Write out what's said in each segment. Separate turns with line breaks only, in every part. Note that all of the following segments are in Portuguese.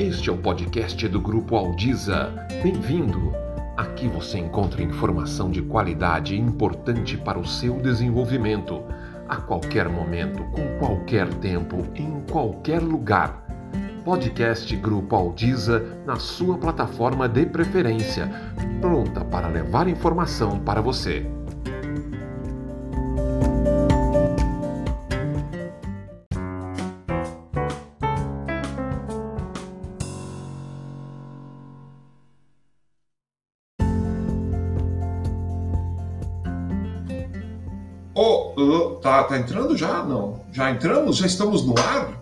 Este é o podcast do Grupo Aldiza. Bem-vindo! Aqui você encontra informação de qualidade importante para o seu desenvolvimento, a qualquer momento, com qualquer tempo, em qualquer lugar. Podcast Grupo Aldiza na sua plataforma de preferência, pronta para levar informação para você.
Tá, entrando já? Não. Já entramos? Já estamos no ar?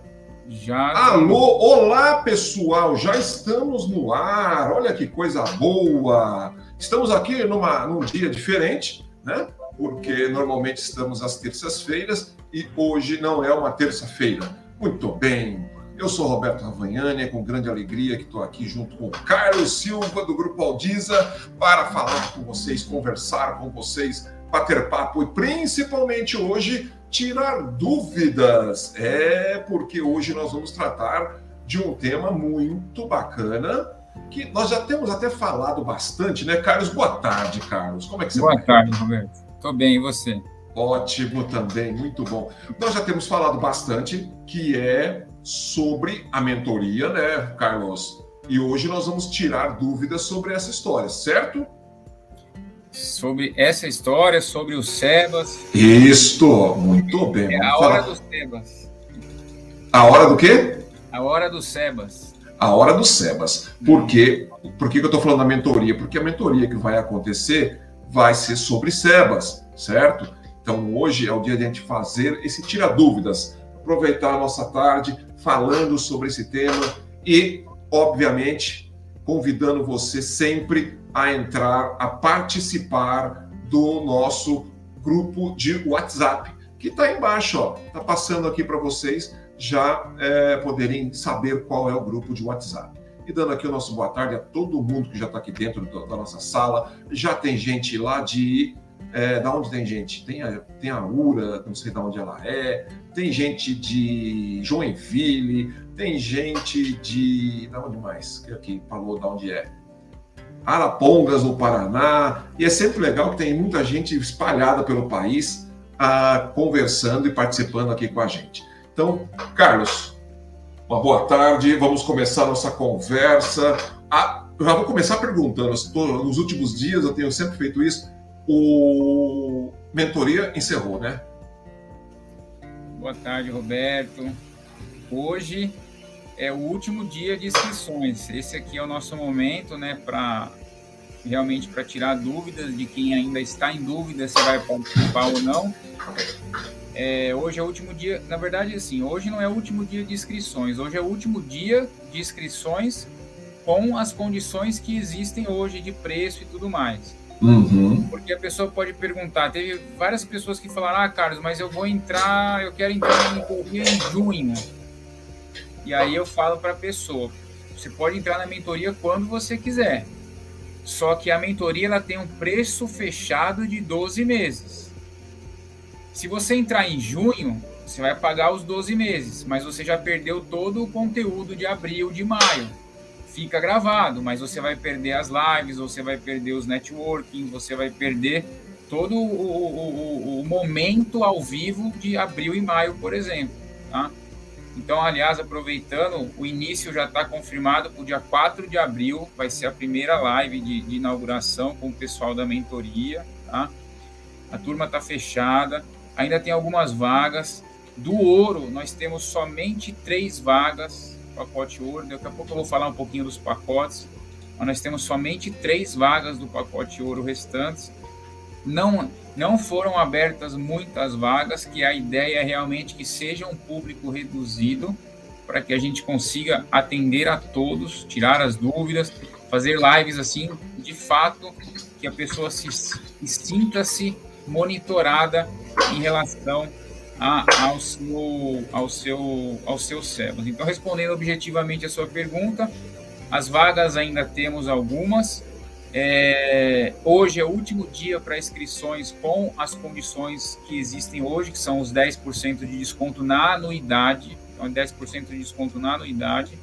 Já.
Alô, olá pessoal, já estamos no ar. Olha que coisa boa. Estamos aqui numa, num dia diferente, né? Porque normalmente estamos às terças-feiras e hoje não é uma terça-feira. Muito bem. Eu sou Roberto Ravagnani, é com grande alegria que estou aqui junto com o Carlos Silva do Grupo Aldiza para falar com vocês, conversar com vocês bater papo e principalmente hoje tirar dúvidas. É porque hoje nós vamos tratar de um tema muito bacana que nós já temos até falado bastante, né, Carlos? Boa tarde, Carlos. Como é que você
Boa tarde, Roberto. Estou bem, e você?
Ótimo também, muito bom. Nós já temos falado bastante que é sobre a mentoria, né, Carlos? E hoje nós vamos tirar dúvidas sobre essa história, certo?
Sobre essa história, sobre os Sebas.
Isto, muito bem.
É a hora dos Sebas.
A hora do quê?
A hora dos Sebas.
A hora dos Sebas. Por quê? Por que eu estou falando da mentoria? Porque a mentoria que vai acontecer vai ser sobre Sebas, certo? Então hoje é o dia de a gente fazer esse tira dúvidas, aproveitar a nossa tarde falando sobre esse tema e, obviamente, convidando você sempre a entrar, a participar do nosso grupo de WhatsApp, que está embaixo, está passando aqui para vocês já é, poderem saber qual é o grupo de WhatsApp. E dando aqui o nosso boa tarde a todo mundo que já está aqui dentro da nossa sala. Já tem gente lá de. É, da onde tem gente? Tem a, tem a URA, não sei de onde ela é. Tem gente de Joinville. Tem gente de. Da onde mais? Que aqui falou de onde é. Arapongas, no Paraná, e é sempre legal que tem muita gente espalhada pelo país ah, conversando e participando aqui com a gente. Então, Carlos, uma boa tarde, vamos começar nossa conversa. Ah, já vou começar perguntando, nos últimos dias eu tenho sempre feito isso, o Mentoria encerrou, né?
Boa tarde, Roberto. Hoje é o último dia de inscrições. Esse aqui é o nosso momento, né, para realmente para tirar dúvidas de quem ainda está em dúvida se vai participar ou não. É, hoje é o último dia, na verdade, assim, hoje não é o último dia de inscrições, hoje é o último dia de inscrições com as condições que existem hoje de preço e tudo mais.
Uhum.
Porque a pessoa pode perguntar, teve várias pessoas que falaram, ah, Carlos, mas eu vou entrar, eu quero entrar na mentoria em junho. E aí eu falo para a pessoa, você pode entrar na mentoria quando você quiser. Só que a mentoria ela tem um preço fechado de 12 meses. Se você entrar em junho, você vai pagar os 12 meses, mas você já perdeu todo o conteúdo de abril, de maio. Fica gravado, mas você vai perder as lives, você vai perder os networking, você vai perder todo o, o, o, o momento ao vivo de abril e maio, por exemplo. Tá? Então, aliás, aproveitando, o início já está confirmado para o dia 4 de abril, vai ser a primeira live de, de inauguração com o pessoal da mentoria, tá? A turma está fechada, ainda tem algumas vagas. Do ouro, nós temos somente três vagas, pacote ouro. Daqui a pouco eu vou falar um pouquinho dos pacotes, mas nós temos somente três vagas do pacote ouro restantes. Não, não foram abertas muitas vagas, que a ideia é realmente que seja um público reduzido, para que a gente consiga atender a todos, tirar as dúvidas, fazer lives assim, de fato, que a pessoa se, sinta-se monitorada em relação a, ao seu ao seu ao seu cérebro. Então, respondendo objetivamente a sua pergunta, as vagas ainda temos algumas, é, hoje é o último dia para inscrições com as condições que existem hoje, que são os 10% de desconto na anuidade. Então, 10% de desconto na anuidade.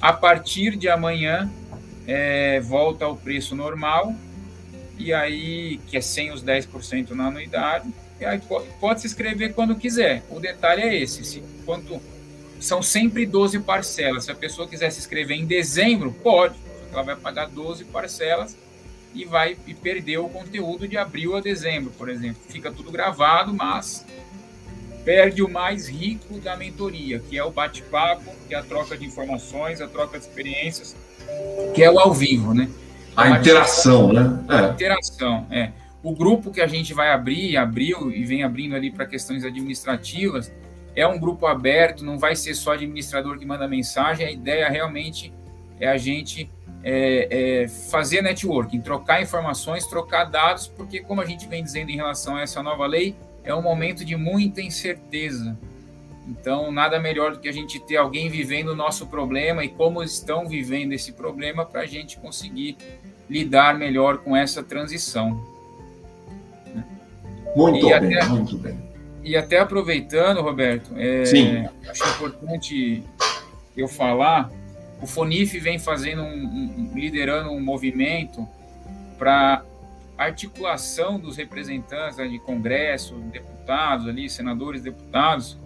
A partir de amanhã, é, volta ao preço normal, e aí, que é sem os 10% na anuidade, aí pode, pode, se inscrever quando quiser. O detalhe é esse: se, quanto, são sempre 12 parcelas. Se a pessoa quiser se inscrever em dezembro, pode, ela vai pagar 12 parcelas e vai e perder o conteúdo de abril a dezembro, por exemplo. Fica tudo gravado, mas perde o mais rico da mentoria, que é o bate-papo, que é a troca de informações, a troca de experiências, que é o ao vivo, né?
A, a interação, né?
É. A interação, é. O grupo que a gente vai abrir, abriu e vem abrindo ali para questões administrativas, é um grupo aberto, não vai ser só administrador que manda mensagem, a ideia realmente é a gente é, é fazer networking, trocar informações, trocar dados, porque como a gente vem dizendo em relação a essa nova lei, é um momento de muita incerteza. Então, nada melhor do que a gente ter alguém vivendo o nosso problema e como estão vivendo esse problema para a gente conseguir lidar melhor com essa transição.
Muito e bem, até, muito bem.
E até aproveitando, Roberto, é, acho importante eu falar, o Fonif vem fazendo um, um liderando um movimento para articulação dos representantes né, de Congresso, deputados ali, senadores, deputados,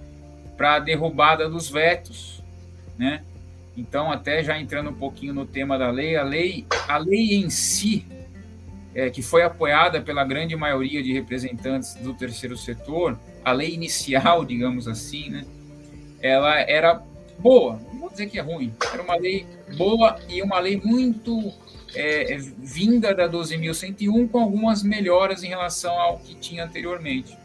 para a derrubada dos vetos, né? Então, até já entrando um pouquinho no tema da lei, a lei, a lei em si, é, que foi apoiada pela grande maioria de representantes do terceiro setor, a lei inicial, digamos assim, né? Ela era boa, não vou dizer que é ruim, era uma lei boa e uma lei muito é, é vinda da 12.101 com algumas melhoras em relação ao que tinha anteriormente.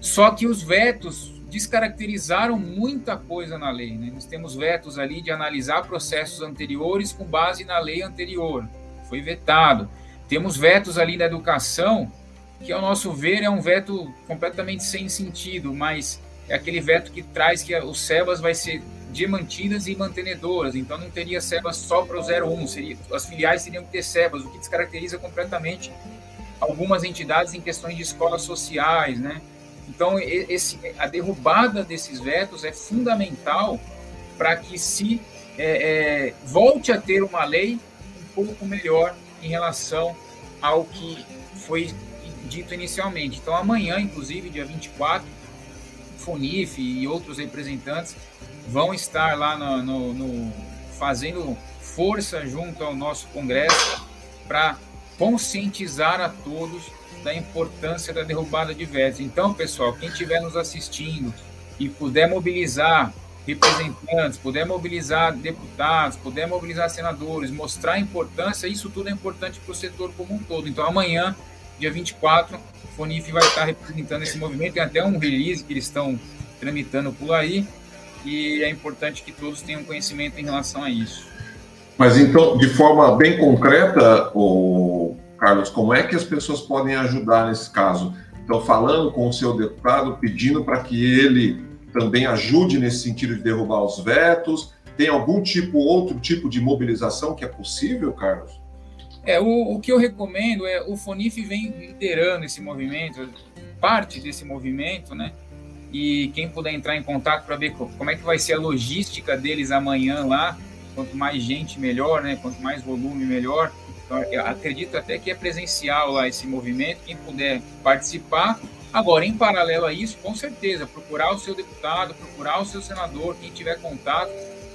Só que os vetos descaracterizaram muita coisa na lei. Né? Nós temos vetos ali de analisar processos anteriores com base na lei anterior. Foi vetado. Temos vetos ali da educação, que ao nosso ver é um veto completamente sem sentido, mas é aquele veto que traz que o SEBAS vai ser de mantidas e mantenedoras, então não teria SEBAS só para o 01, seria, as filiais teriam que ter SEBAS, o que descaracteriza completamente algumas entidades em questões de escolas sociais, né? Então, esse, a derrubada desses vetos é fundamental para que se é, é, volte a ter uma lei um pouco melhor em relação ao que foi dito inicialmente. Então, amanhã, inclusive, dia 24, FUNIF e outros representantes vão estar lá no, no, no fazendo força junto ao nosso Congresso para conscientizar a todos da importância da derrubada de vetos. Então, pessoal, quem estiver nos assistindo e puder mobilizar representantes, puder mobilizar deputados, puder mobilizar senadores, mostrar a importância, isso tudo é importante para o setor como um todo. Então, amanhã, dia 24, o FONIF vai estar representando esse movimento. Tem até um release que eles estão tramitando por aí, e é importante que todos tenham conhecimento em relação a isso.
Mas então, de forma bem concreta, o Carlos, como é que as pessoas podem ajudar nesse caso? Então, falando com o seu deputado, pedindo para que ele também ajude nesse sentido de derrubar os vetos. Tem algum tipo, outro tipo de mobilização que é possível, Carlos?
É, o, o que eu recomendo é o Fonif vem liderando esse movimento, parte desse movimento, né? E quem puder entrar em contato para ver como é que vai ser a logística deles amanhã lá, quanto mais gente melhor, né? Quanto mais volume melhor. Então, acredito até que é presencial lá esse movimento, quem puder participar. Agora, em paralelo a isso, com certeza, procurar o seu deputado, procurar o seu senador, quem tiver contato,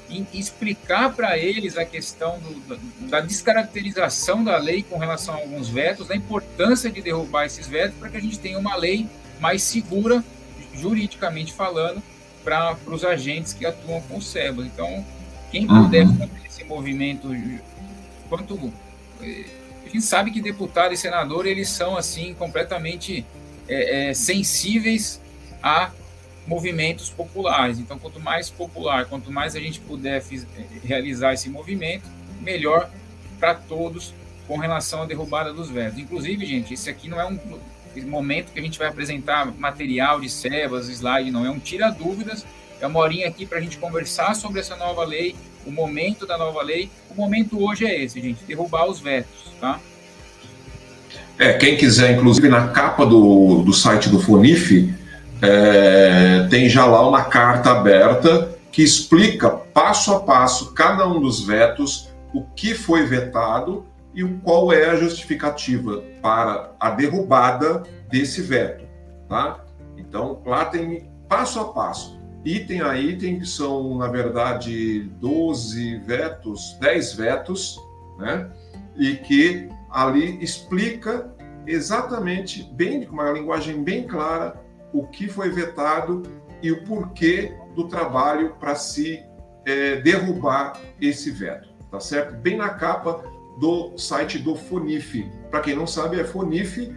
e explicar para eles a questão do, da descaracterização da lei com relação a alguns vetos, da importância de derrubar esses vetos para que a gente tenha uma lei mais segura juridicamente falando, para os agentes que atuam com o SEBA. Então, quem puder uhum. fazer esse movimento, quanto eh, a gente sabe que deputado e senador eles são assim completamente é, é, sensíveis a movimentos populares. Então, quanto mais popular, quanto mais a gente puder fiz, realizar esse movimento, melhor para todos com relação à derrubada dos vetos. Inclusive, gente, esse aqui não é um momento que a gente vai apresentar material de sebas, slide, não é um tira dúvidas, é uma horinha aqui para a gente conversar sobre essa nova lei, o momento da nova lei. O momento hoje é esse, gente, derrubar os vetos, tá?
É, quem quiser, inclusive na capa do, do site do Fonif, é, tem já lá uma carta aberta que explica passo a passo cada um dos vetos, o que foi vetado e qual é a justificativa para a derrubada desse veto, tá? Então, lá tem passo a passo, item a item, que são, na verdade, 12 vetos, 10 vetos, né? E que ali explica exatamente, bem, com uma linguagem bem clara, o que foi vetado e o porquê do trabalho para se é, derrubar esse veto, tá certo? Bem na capa do site do Fonif. Para quem não sabe, é fonif.org.br.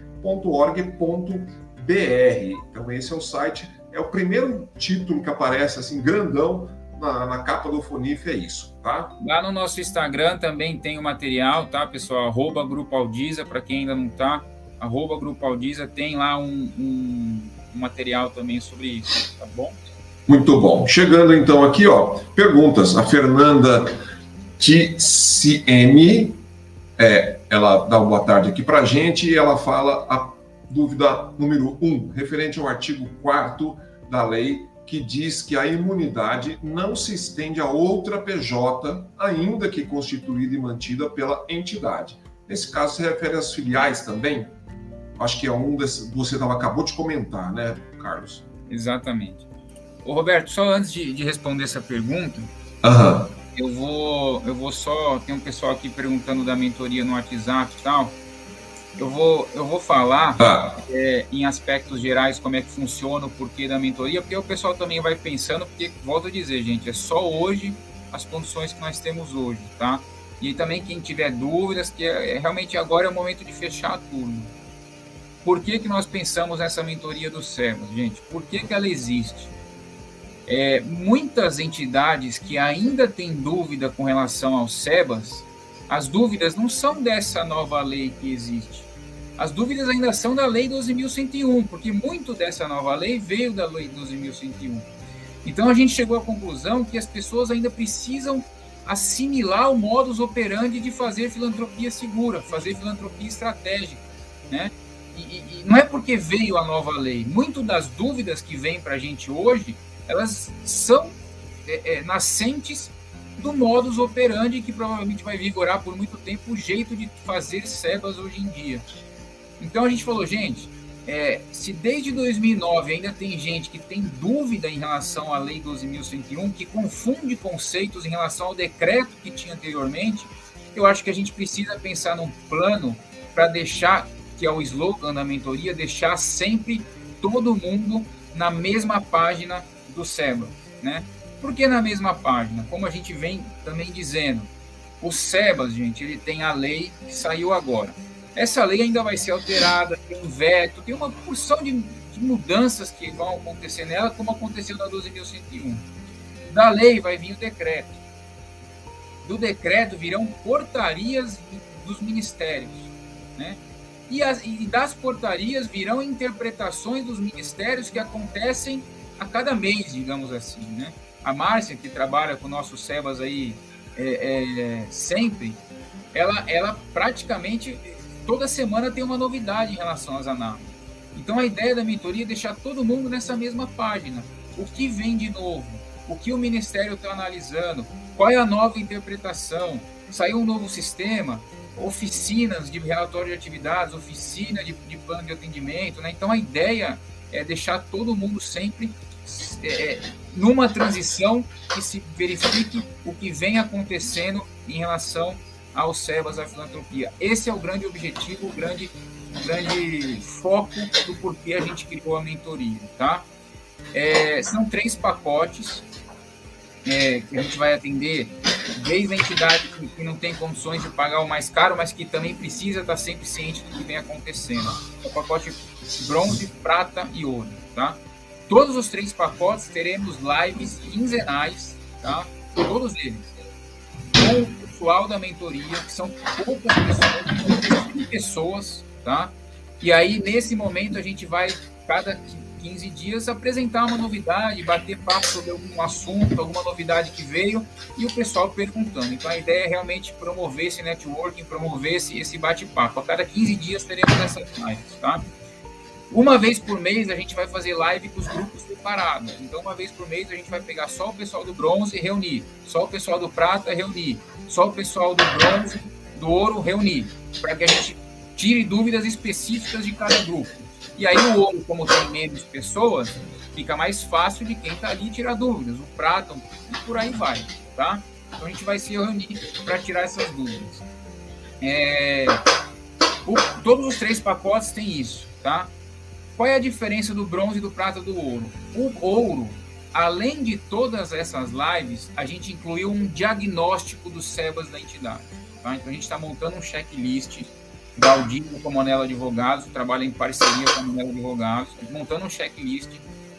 Então esse é o site, é o primeiro título que aparece assim grandão na, na, capa do Fonif é isso, tá?
Lá no nosso Instagram também tem o material, tá, pessoal? Arroba Grupo Aldiza, para quem ainda não tá, arroba Grupo Aldiza, tem lá um, um, um, material também sobre isso, tá bom?
Muito bom. Chegando então aqui, ó, perguntas. A Fernanda TCM, é, ela dá uma boa tarde aqui para a gente e ela fala a dúvida número um, referente ao artigo 4 da lei que diz que a imunidade não se estende a outra PJ, ainda que constituída e mantida pela entidade. Nesse caso, se refere às filiais também? Acho que é um desses, você tava, acabou de comentar, né, Carlos?
Exatamente. Ô, Roberto, só antes de, de responder essa pergunta,
uhum.
eu, vou, eu vou só. Tem um pessoal aqui perguntando da mentoria no WhatsApp e tal. Eu vou, eu vou falar ah. é, em aspectos gerais como é que funciona, o porquê da mentoria, porque o pessoal também vai pensando, porque, volto a dizer, gente, é só hoje as condições que nós temos hoje, tá? E também quem tiver dúvidas, que é, é realmente agora é o momento de fechar a turma. Por que, que nós pensamos nessa mentoria do SEBAS, gente? Por que, que ela existe? É, muitas entidades que ainda têm dúvida com relação ao SEBAS, as dúvidas não são dessa nova lei que existe. As dúvidas ainda são da Lei 12.101, porque muito dessa nova lei veio da Lei 12.101. Então a gente chegou à conclusão que as pessoas ainda precisam assimilar o modus operandi de fazer filantropia segura, fazer filantropia estratégica, né? E, e, não é porque veio a nova lei. Muito das dúvidas que vêm para a gente hoje, elas são é, é, nascentes do modus operandi que provavelmente vai vigorar por muito tempo o jeito de fazer sebas hoje em dia. Então a gente falou, gente, é, se desde 2009 ainda tem gente que tem dúvida em relação à Lei 12.101, que confunde conceitos em relação ao decreto que tinha anteriormente, eu acho que a gente precisa pensar num plano para deixar, que é o slogan da mentoria, deixar sempre todo mundo na mesma página do SEBA, né? Por que na mesma página? Como a gente vem também dizendo, o SEBAS, gente, ele tem a lei que saiu agora. Essa lei ainda vai ser alterada, tem um veto, tem uma porção de, de mudanças que vão acontecer nela, como aconteceu na 12.101. Da lei vai vir o decreto. Do decreto virão portarias dos ministérios, né? E, as, e das portarias virão interpretações dos ministérios que acontecem a cada mês, digamos assim, né? a Márcia, que trabalha com nossos Sebas aí é, é, sempre, ela, ela praticamente toda semana tem uma novidade em relação às análises. Então a ideia da mentoria é deixar todo mundo nessa mesma página. O que vem de novo? O que o Ministério está analisando? Qual é a nova interpretação? Saiu um novo sistema? Oficinas de relatório de atividades, oficina de, de plano de atendimento. Né? Então a ideia é deixar todo mundo sempre é, numa transição que se verifique o que vem acontecendo em relação aos servos da filantropia. Esse é o grande objetivo, o grande, grande foco do porquê a gente criou a mentoria, tá? É, são três pacotes é, que a gente vai atender desde a entidade que, que, não tem condições de pagar o mais caro, mas que também precisa estar sempre ciente do que vem acontecendo. É o pacote bronze, prata e ouro, tá? Todos os três pacotes teremos lives quinzenais, tá? Todos eles. Com pessoal da mentoria, que são poucas pessoas, pessoas, tá? E aí, nesse momento, a gente vai, cada 15 dias, apresentar uma novidade, bater papo sobre algum assunto, alguma novidade que veio, e o pessoal perguntando. Então, a ideia é realmente promover esse networking, promover esse, bate-papo. A cada 15 dias teremos essas lives, tá? Uma vez por mês a gente vai fazer live com os grupos separados. Então, uma vez por mês a gente vai pegar só o pessoal do bronze e reunir, só o pessoal do prata reunir, só o pessoal do bronze, do ouro reunir, para que a gente tire dúvidas específicas de cada grupo. E aí o ouro, como tem menos pessoas, fica mais fácil de quem está ali tirar dúvidas. O prata e por aí vai, tá? Então a gente vai se reunir para tirar essas dúvidas. É, o, todos os três pacotes têm isso, tá? Qual é a diferença do bronze, do prata e do ouro? O ouro, além de todas essas lives, a gente incluiu um diagnóstico dos SEBAS da entidade. Tá? Então a gente está montando um checklist da Audito com a Monela Advogados, trabalha em parceria com a Monela Advogados, montando um checklist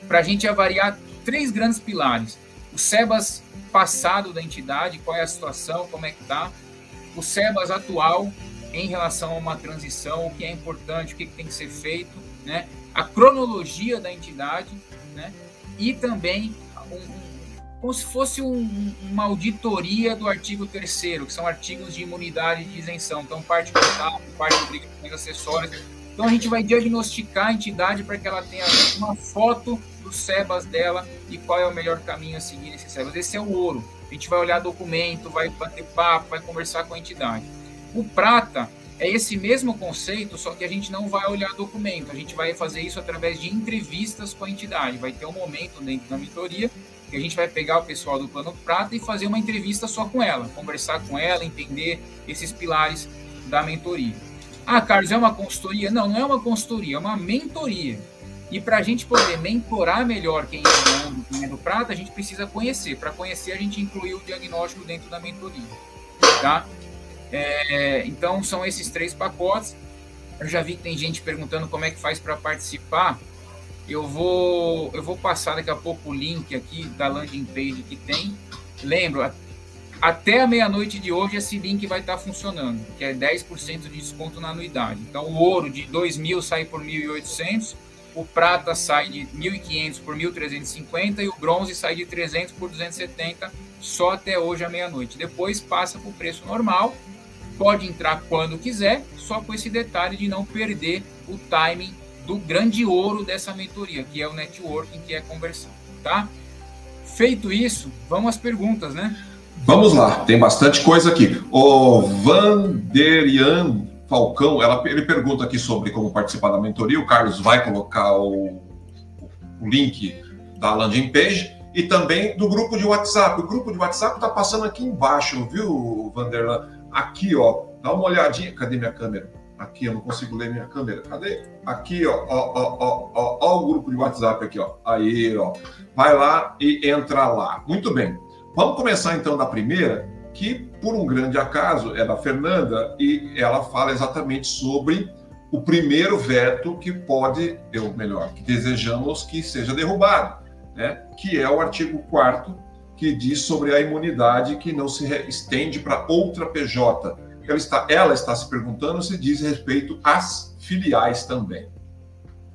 para a gente avaliar três grandes pilares. O SEBAS passado da entidade, qual é a situação, como é que está. O SEBAS atual, em relação a uma transição, o que é importante, o que, tem que ser feito, né? A cronologia da entidade, né? e também um, como se fosse um, uma auditoria do artigo 3 que são artigos de imunidade e de isenção. Então, parte contábil, parte obrigações acessórias. Então, a gente vai diagnosticar a entidade para que ela tenha uma foto dos SEBAS dela e qual é o melhor caminho a seguir nesses SEBAS. Esse é o ouro. A gente vai olhar documento, vai bater papo, vai conversar com a entidade. O prata é esse mesmo conceito, só que a gente não vai olhar documento, a gente vai fazer isso através de entrevistas com a entidade. Vai ter um momento dentro da mentoria que a gente vai pegar o pessoal do Plano Prata e fazer uma entrevista só com ela, conversar com ela, entender esses pilares da mentoria. Ah, Carlos, é uma consultoria? Não, não é uma consultoria, é uma mentoria. E para a gente poder mentorar melhor quem é do quem é prata, a gente precisa conhecer. Para conhecer, a gente incluiu o diagnóstico dentro da mentoria. Tá? É, então, são esses três pacotes. Eu já vi que tem gente perguntando como é que faz para participar. Eu vou, eu vou passar daqui a pouco o link aqui da landing page que tem. Lembro, até a meia-noite de hoje esse link vai estar funcionando, que é 10% de desconto na anuidade. Então, o ouro de 2.000 sai por 1.800, o prata sai de 1.500 por 1.350 e o bronze sai de 300 por 270 só até hoje à meia-noite. Depois passa para o preço normal pode entrar quando quiser, só com esse detalhe de não perder o timing do grande ouro dessa mentoria, que é o networking, que é a conversão, tá? Feito isso, vamos às perguntas, né?
Vamos lá, tem bastante coisa aqui. O Vanderian Falcão, ela, ele pergunta aqui sobre como participar da mentoria. O Carlos vai colocar o, o link da landing page e também do grupo de WhatsApp. O grupo de WhatsApp está passando aqui embaixo, viu, Vanderlan? Aqui, ó, dá uma olhadinha. Cadê minha câmera? Aqui, eu não consigo ler minha câmera. Cadê? Aqui, ó, ó, ó, ó, ó, ó o grupo de WhatsApp aqui, ó. Aí, ó. Vai lá e entra lá. Muito bem. Vamos começar então da primeira, que por um grande acaso é da Fernanda e ela fala exatamente sobre o primeiro veto que pode, ou melhor, que desejamos que seja derrubado, né? Que é o artigo 4 que diz sobre a imunidade que não se estende para outra PJ. Ela está, ela está se perguntando se diz respeito às filiais também.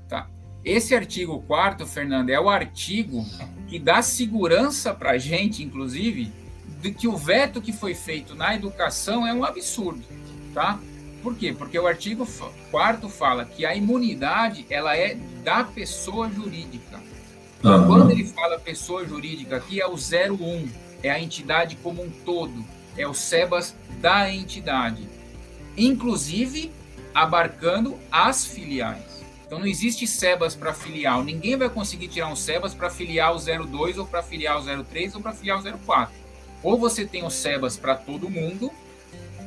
Tá. Esse artigo 4 Fernando, é o artigo que dá segurança para a gente, inclusive, de que o veto que foi feito na educação é um absurdo, tá? Por quê? Porque o artigo 4 fala que a imunidade ela é da pessoa jurídica. Uhum. Quando ele fala pessoa jurídica aqui, é o 01, é a entidade como um todo, é o SEBAS da entidade, inclusive abarcando as filiais. Então não existe SEBAS para filial, ninguém vai conseguir tirar um SEBAS para filial 02 ou para filial 03 ou para filial 04. Ou você tem o SEBAS para todo mundo,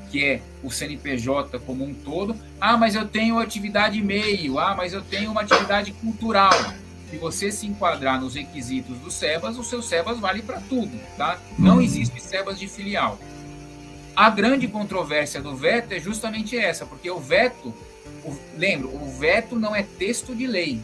que é o CNPJ como um todo. Ah, mas eu tenho atividade meio. Ah, mas eu tenho uma atividade cultural se você se enquadrar nos requisitos do SEBAS, o seu SEBAS vale para tudo, tá? Não uhum. existe SEBAS de filial. A grande controvérsia do veto é justamente essa, porque o veto, o, lembra, o veto não é texto de lei.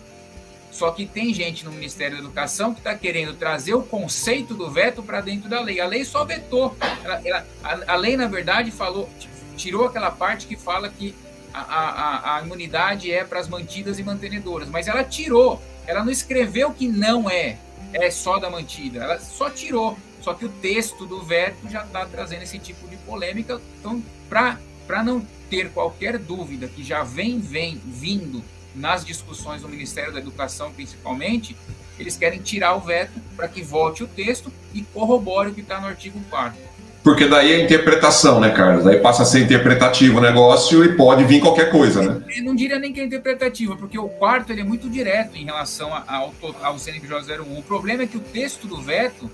Só que tem gente no Ministério da Educação que está querendo trazer o conceito do veto para dentro da lei. A lei só vetou. Ela, ela, a, a, lei, na verdade, falou, tirou aquela parte que fala que a, a, a imunidade é para as mantidas e mantenedoras, mas ela tirou ela não escreveu que não é, é só da mantida, ela só tirou. Só que o texto do veto já está trazendo esse tipo de polêmica. Então, para não ter qualquer dúvida que já vem, vem vindo nas discussões do Ministério da Educação, principalmente, eles querem tirar o veto para que volte o texto e corrobore o que está no artigo 4
porque daí é interpretação, né, Carlos? Daí passa a ser interpretativo o negócio e pode vir qualquer coisa, né?
Eu não diria nem que é interpretativo, porque o quarto ele é muito direto em relação ao, ao CNPJ 01. O problema é que o texto do veto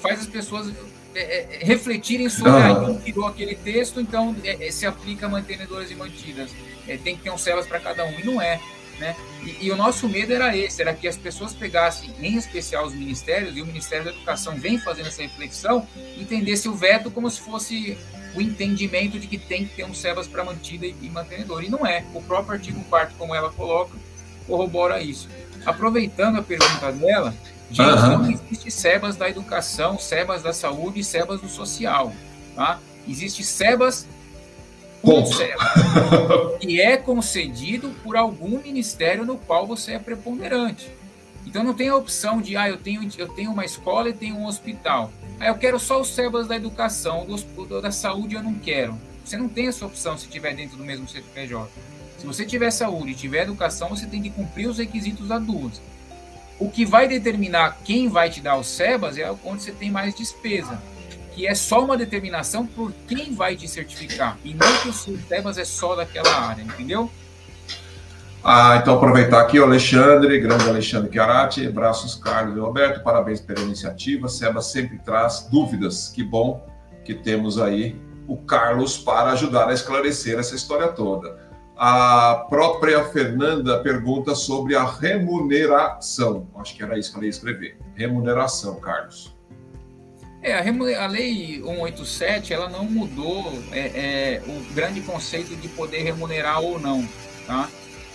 faz as pessoas é, é, refletirem sobre ah. quem tirou aquele texto, então é, se aplica a mantenedoras e mantidas. Tem que ter um celas para cada um, e não é. Né? E, e, o nosso medo era esse, era que as pessoas pegassem, em especial os ministérios, e o Ministério da Educação vem fazendo essa reflexão, entendesse o veto como se fosse o entendimento de que tem que ter um SEBAS para mantida e, e mantenedor. E não é. O próprio artigo 4 como ela coloca, corrobora isso. Aproveitando a pergunta dela, gente, uhum. não existe SEBAS da educação, SEBAS da saúde e SEBAS do social. Tá? Existe SEBAS e é concedido por algum ministério no qual você é preponderante. Então não tem a opção de, ah, eu tenho, eu tenho uma escola e tenho um hospital. Ah, eu quero só os SEBAS da educação, do, da saúde eu não quero. Você não tem essa opção se estiver dentro do mesmo CPJ. Se você tiver saúde e tiver educação, você tem que cumprir os requisitos da. O que vai determinar quem vai te dar os SEBAS é onde você tem mais despesa que é só uma determinação por quem vai te certificar e não que o é só daquela área, entendeu?
Ah, então aproveitar aqui o Alexandre, grande Alexandre Chiarati, abraços Carlos e Roberto, parabéns pela iniciativa. Seba sempre traz dúvidas, que bom que temos aí o Carlos para ajudar a esclarecer essa história toda. A própria Fernanda pergunta sobre a remuneração. Acho que era isso que ela ia escrever. Remuneração, Carlos.
É, a, a lei 187 ela não mudou é, é, o grande conceito de poder remunerar ou não, tá?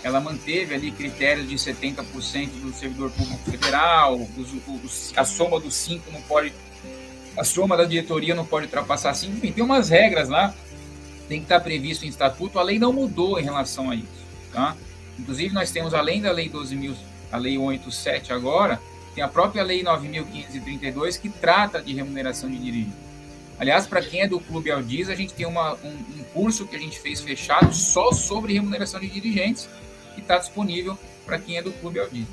Ela manteve ali critérios de 70% do servidor público federal, os, os, a soma dos cinco não pode, a soma da diretoria não pode ultrapassar cinco, enfim, tem umas regras lá, tem que estar previsto em estatuto, a lei não mudou em relação a isso, tá? Inclusive nós temos além da lei 12.000, a lei 187 agora, tem a própria Lei 9.532 que trata de remuneração de dirigente. Aliás, para quem é do Clube Aldiz, a gente tem uma, um, um, curso que a gente fez fechado só sobre remuneração de dirigentes, que está disponível para quem é do Clube Aldiz.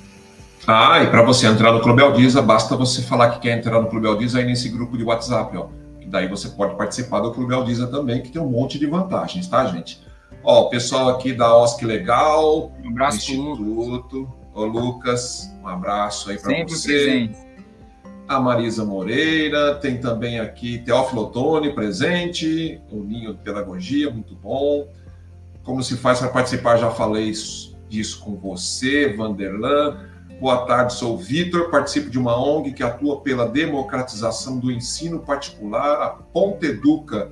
Ah, e para você entrar no Clube Aldiza, basta você falar que quer entrar no Clube Aldiza aí nesse grupo de WhatsApp, ó. E daí você pode participar do Clube Aldiza também, que tem um monte de vantagens, tá, gente? Ó, o pessoal aqui da OSC Legal,
um abraço
Instituto. Ô, Lucas, um abraço aí para você. Presente. A Marisa Moreira, tem também aqui Teófilo Otoni presente, o Ninho de Pedagogia, muito bom. Como se faz para participar? Já falei disso com você, Vanderlan. Boa tarde, sou o Vitor, participo de uma ONG que atua pela democratização do ensino particular, a Ponte Educa.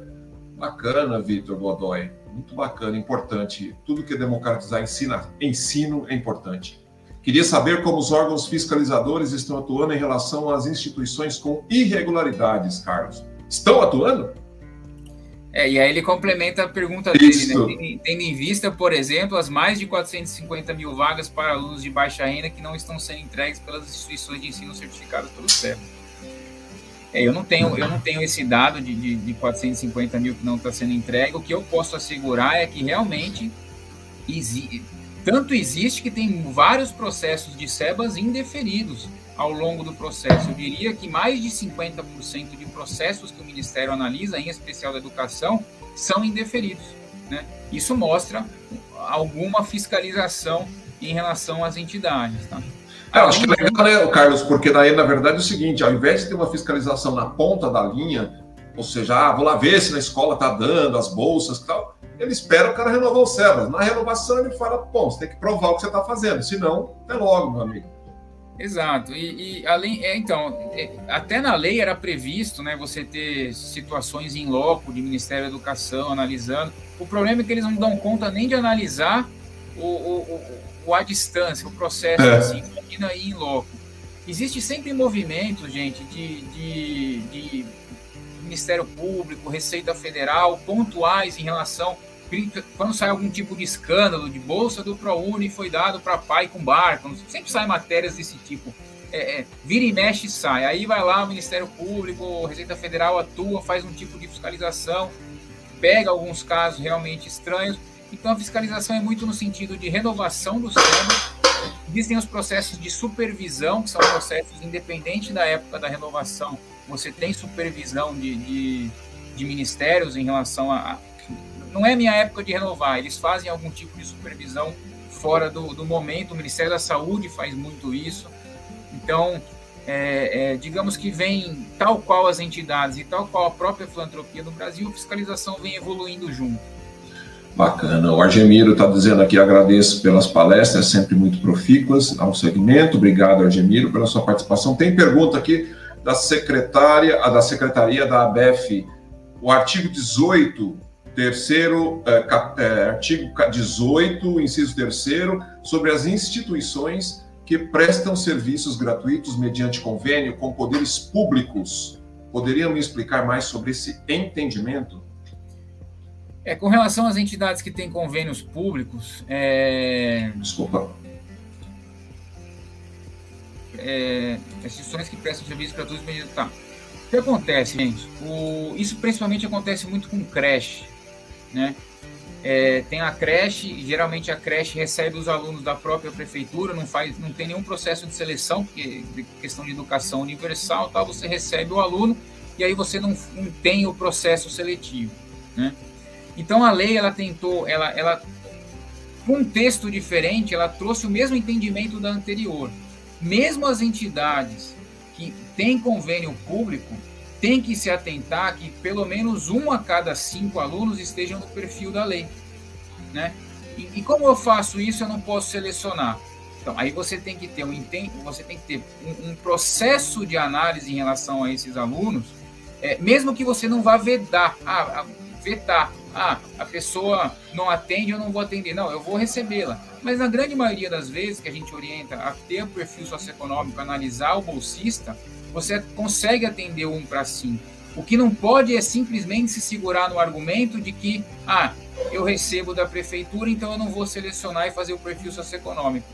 Bacana, Vitor Godoy, muito bacana, importante. Tudo que é democratizar ensina, ensino é importante. Queria saber como os órgãos fiscalizadores estão atuando em relação às instituições com irregularidades, Carlos. Estão atuando?
É, e aí ele complementa a pergunta dele, né? Tendo em vista, por exemplo, as mais de 450 mil vagas para alunos de baixa renda que não estão sendo entregues pelas instituições de ensino certificadas pelo CEP. É, eu, não tenho, eu não tenho esse dado de, de, de 450 mil que não está sendo entregue. O que eu posso assegurar é que realmente existe tanto existe que tem vários processos de SEBAS indeferidos ao longo do processo. Eu diria que mais de 50% de processos que o Ministério analisa, em especial da educação, são indeferidos. Né? Isso mostra alguma fiscalização em relação às entidades. Tá?
Eu acho que é legal, né, Carlos? Porque daí, na verdade, é o seguinte: ao invés de ter uma fiscalização na ponta da linha, ou seja, ah, vou lá ver se na escola está dando as bolsas e tal ele espera o cara renovar o Sebas. Na renovação, ele fala: bom, você tem que provar o que você está fazendo, senão, até logo, meu amigo.
Exato. E, e além, é, então, é, até na lei era previsto, né, você ter situações em loco de Ministério da Educação analisando. O problema é que eles não dão conta nem de analisar o, o, o a distância, o processo é. assim, aí em loco. Existe sempre movimento, gente, de, de, de Ministério Público, Receita Federal, pontuais em relação quando sai algum tipo de escândalo de bolsa do ProUni foi dado para pai com barco, sempre sai matérias desse tipo. É, é, vira e mexe e sai. Aí vai lá o Ministério Público, Receita Federal atua, faz um tipo de fiscalização, pega alguns casos realmente estranhos Então a fiscalização é muito no sentido de renovação do SEBA. Existem os processos de supervisão, que são processos independentes da época da renovação. Você tem supervisão de, de, de ministérios em relação a, Não é minha época de renovar, eles fazem algum tipo de supervisão fora do, do momento. O Ministério da Saúde faz muito isso. Então, é, é, digamos que vem tal qual as entidades e tal qual a própria filantropia no Brasil, a fiscalização vem evoluindo junto.
Bacana. O Argemiro está dizendo aqui, agradeço pelas palestras, sempre muito profícuas ao segmento. Obrigado, Argemiro, pela sua participação. Tem pergunta aqui da secretária, da secretaria da ABF. O artigo 18, terceiro, é, é, artigo 18, inciso terceiro, sobre as instituições que prestam serviços gratuitos mediante convênio com poderes públicos. Poderiam me explicar mais sobre esse entendimento?
É, com relação às entidades que têm convênios públicos. É...
Desculpa.
É, instituições que prestam serviços gratuitos mediante. Tá. O que acontece, gente? O, isso principalmente acontece muito com creche. Né? É, tem a creche, geralmente a creche recebe os alunos da própria prefeitura, não faz, não tem nenhum processo de seleção, porque questão de educação universal, tal, você recebe o aluno e aí você não, não tem o processo seletivo, né? Então a lei ela tentou, ela, ela com um texto diferente, ela trouxe o mesmo entendimento da anterior. Mesmo as entidades que têm convênio público, tem que se atentar que pelo menos um a cada cinco alunos estejam no perfil da lei, né? E, e como eu faço isso, eu não posso selecionar. Então, aí você tem que ter um você tem que ter um, um processo de análise em relação a esses alunos, é, mesmo que você não vá vedar, ah, vetar, ah, a pessoa não atende, eu não vou atender. Não, eu vou recebê-la. Mas na grande maioria das vezes que a gente orienta a ter o perfil socioeconômico, analisar o bolsista, você consegue atender um para cinco. O que não pode é simplesmente se segurar no argumento de que, ah, eu recebo da prefeitura, então eu não vou selecionar e fazer o perfil socioeconômico.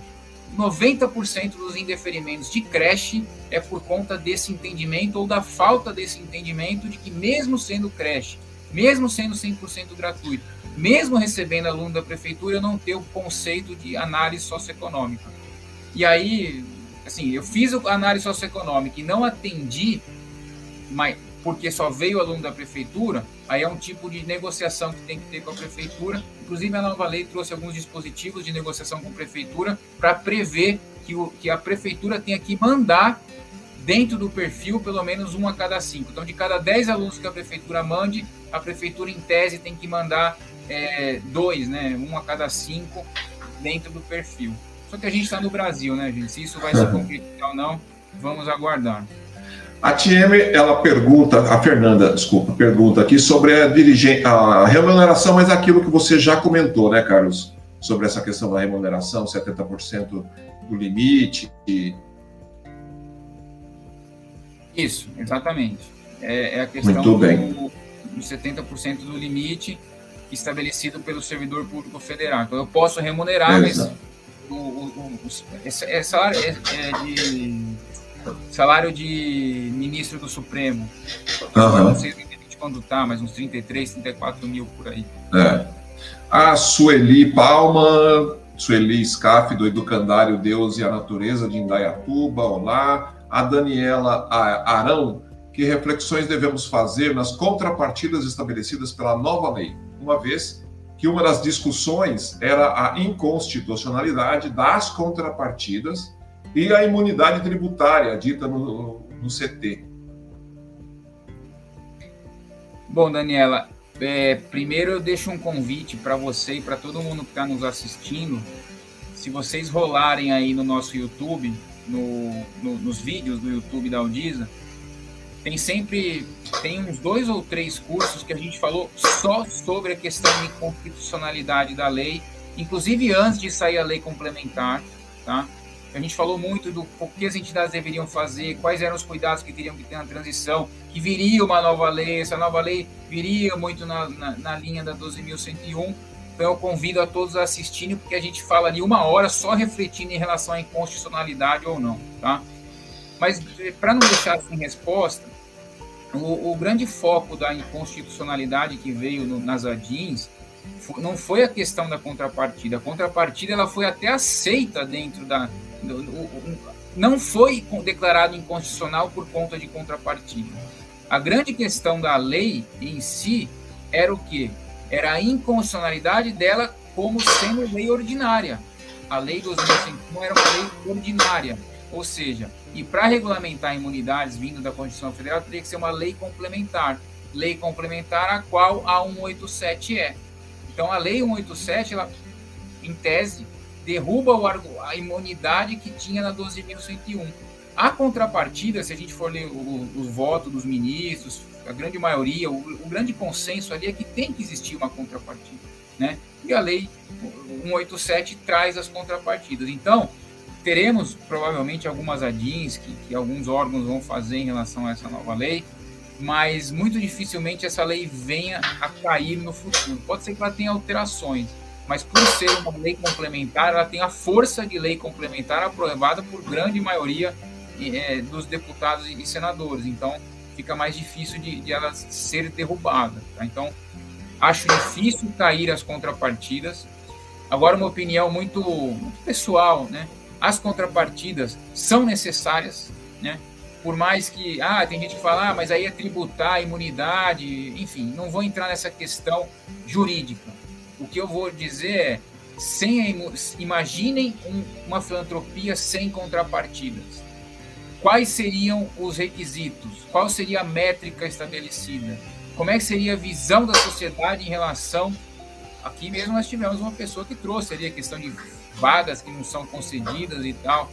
90% dos indeferimentos de creche é por conta desse entendimento ou da falta desse entendimento de que, mesmo sendo creche, mesmo sendo 100% gratuito, mesmo recebendo aluno da prefeitura, eu não ter o conceito de análise socioeconômica. E aí, assim, eu fiz a análise socioeconômica e não atendi, mas porque só veio aluno da prefeitura, aí é um tipo de negociação que tem que ter com a prefeitura. Inclusive, a nova lei trouxe alguns dispositivos de negociação com a prefeitura para prever que, o, que a prefeitura tenha que mandar dentro do perfil pelo menos um a cada cinco. Então, de cada dez alunos que a prefeitura mande, a prefeitura, em tese, tem que mandar é, dois, né? Um a cada cinco dentro do perfil. Só que a gente está no Brasil, né, gente? Se isso vai se concretizar ou não, vamos aguardar.
A TM, ela pergunta, a Fernanda, desculpa, pergunta aqui sobre a, dirigente, a remuneração, mas aquilo que você já comentou, né, Carlos? Sobre essa questão da remuneração, 70% do limite. E...
Isso, exatamente. É, é a questão
Muito bem.
do, do 70% do limite estabelecido pelo servidor público federal. Então, eu posso remunerar, Exato. mas o, o, o, é, salário é, é, de salário de ministro do Supremo. Uhum. Não sei exatamente quando tá, mas uns 33, 34 mil por aí.
É. A Sueli Palma, Sueli Scaff, do Educandário Deus e a Natureza de Indaiatuba, olá. A Daniela Arão, que reflexões devemos fazer nas contrapartidas estabelecidas pela nova lei, uma vez que uma das discussões era a inconstitucionalidade das contrapartidas e a imunidade tributária dita no, no CT.
Bom, Daniela, é, primeiro eu deixo um convite para você e para todo mundo que está nos assistindo. Se vocês rolarem aí no nosso YouTube, no, no, nos vídeos do YouTube da Audisa, tem sempre tem uns dois ou três cursos que a gente falou só sobre a questão de constitucionalidade da lei, inclusive antes de sair a lei complementar, tá? A gente falou muito do o que as entidades deveriam fazer, quais eram os cuidados que teriam que ter na transição, que viria uma nova lei, essa nova lei viria muito na, na, na linha da 12.101. Então eu convido a todos a assistirem, porque a gente fala ali uma hora só refletindo em relação à inconstitucionalidade ou não, tá? Mas eh, para não deixar sem resposta, o, o, grande foco da inconstitucionalidade que veio no, nas ADINs não foi a questão da contrapartida. A contrapartida ela foi até aceita dentro da. não foi declarado inconstitucional por conta de contrapartida. A grande questão da lei em si era o quê? Era a inconstitucionalidade dela como sendo lei ordinária. A lei 2051 era uma lei ordinária, ou seja, e para regulamentar imunidades vindo da Constituição Federal teria que ser uma lei complementar, lei complementar a qual a 187 é. Então a lei 187, ela, em tese, derruba o, a imunidade que tinha na 12.101. A contrapartida, se a gente for ler o, o, voto dos ministros, a grande maioria, o, o grande consenso ali é que tem que existir uma contrapartida, né? E a lei 187 traz as contrapartidas. Então, teremos provavelmente algumas adins que, que alguns órgãos vão fazer em relação a essa nova lei, mas muito dificilmente essa lei venha a cair no futuro. Pode ser que ela tenha alterações, mas por ser uma lei complementar, ela tem a força de lei complementar aprovada por grande maioria é, dos deputados e senadores. Então, fica mais difícil de, de ela ser derrubada. Tá? Então, acho difícil cair as contrapartidas. Agora, uma opinião muito, muito pessoal, né? As contrapartidas são necessárias, né? Por mais que, ah, tem gente que fala, ah, mas aí é tributar, imunidade, enfim, não vou entrar nessa questão jurídica. O que eu vou dizer é, sem a, imaginem um, uma filantropia sem contrapartidas. Quais seriam os requisitos? Qual seria a métrica estabelecida? Como é que seria a visão da sociedade em relação aqui mesmo nós tivemos uma pessoa que trouxe ali a questão de vagas que não são concedidas e tal.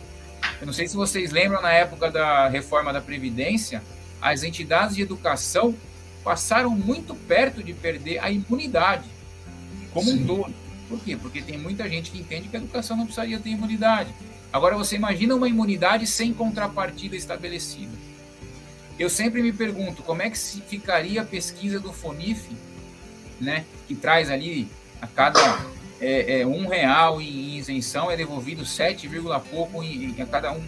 Eu não sei se vocês lembram, na época da reforma da Previdência, as entidades de educação passaram muito perto de perder a imunidade como Sim. um todo. Por quê? Porque tem muita gente que entende que a educação não precisaria ter imunidade. Agora, você imagina uma imunidade sem contrapartida estabelecida. Eu sempre me pergunto como é que ficaria a pesquisa do FONIF, né, que traz ali a cada é, é, um real em isenção é devolvido sete vírgula pouco em, em, cada um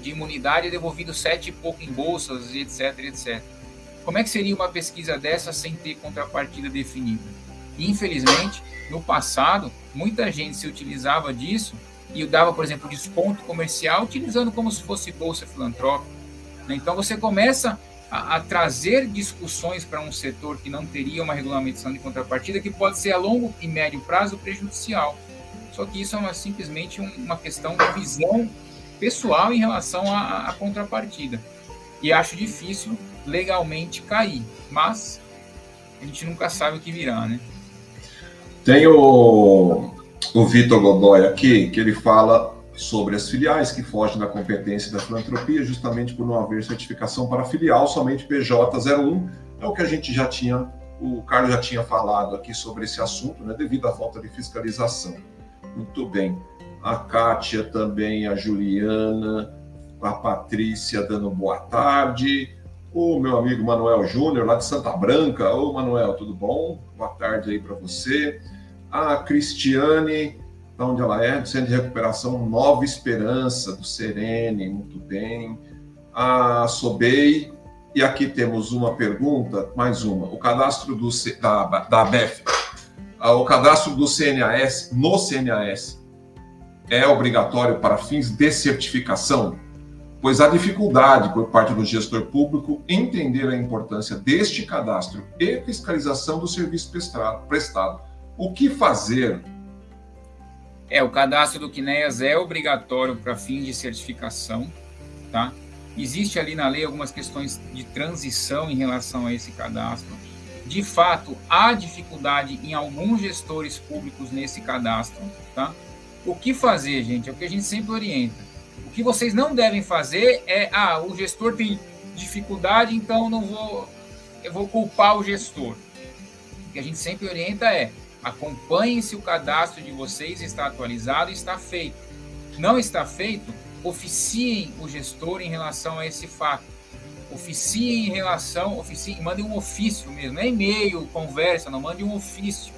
de imunidade é devolvido sete e pouco em bolsas etc etc como é que seria uma pesquisa dessa sem ter contrapartida definida infelizmente no passado muita gente se utilizava disso e dava por exemplo desconto comercial utilizando como se fosse bolsa filantrópica né? então você começa a, a trazer discussões para um setor que não teria uma regulamentação de contrapartida, que pode ser a longo e médio prazo prejudicial. Só que isso é uma, simplesmente uma questão de visão pessoal em relação à, à contrapartida. E acho difícil legalmente cair, mas a gente nunca sabe o que virá, né?
Tem o, o Vitor Godoy aqui, que ele fala sobre as filiais que fogem da competência da filantropia, justamente por não haver certificação para filial, somente PJ01. É o que a gente já tinha, o Carlos já tinha falado aqui sobre esse assunto, né, devido à falta de fiscalização. Muito bem. A Kátia também, a Juliana, a Patrícia dando boa tarde. O meu amigo Manuel Júnior, lá de Santa Branca. Ô, Manuel, tudo bom? Boa tarde aí para você. A Cristiane da onde ela é, do Centro de Recuperação Nova Esperança, do Serene, muito bem. A Sobei, e aqui temos uma pergunta, mais uma. O cadastro do, da, da ABEF, o cadastro do CNAS, no CNAS, é obrigatório para fins de certificação? Pois há dificuldade por parte do gestor público entender a importância deste cadastro e fiscalização do serviço prestado. O que fazer
é, o cadastro do Quinéas é obrigatório para fins de certificação, tá? Existe ali na lei algumas questões de transição em relação a esse cadastro. De fato, há dificuldade em alguns gestores públicos nesse cadastro, tá? O que fazer, gente? É o que a gente sempre orienta. O que vocês não devem fazer é, ah, o gestor tem dificuldade, então não vou, eu vou culpar o gestor. O que a gente sempre orienta é, Acompanhem se o cadastro de vocês está atualizado e está feito. Não está feito, oficiem o gestor em relação a esse fato. Oficiem em relação, oficiem, mandem um ofício mesmo, não é e-mail, conversa, não, mande um ofício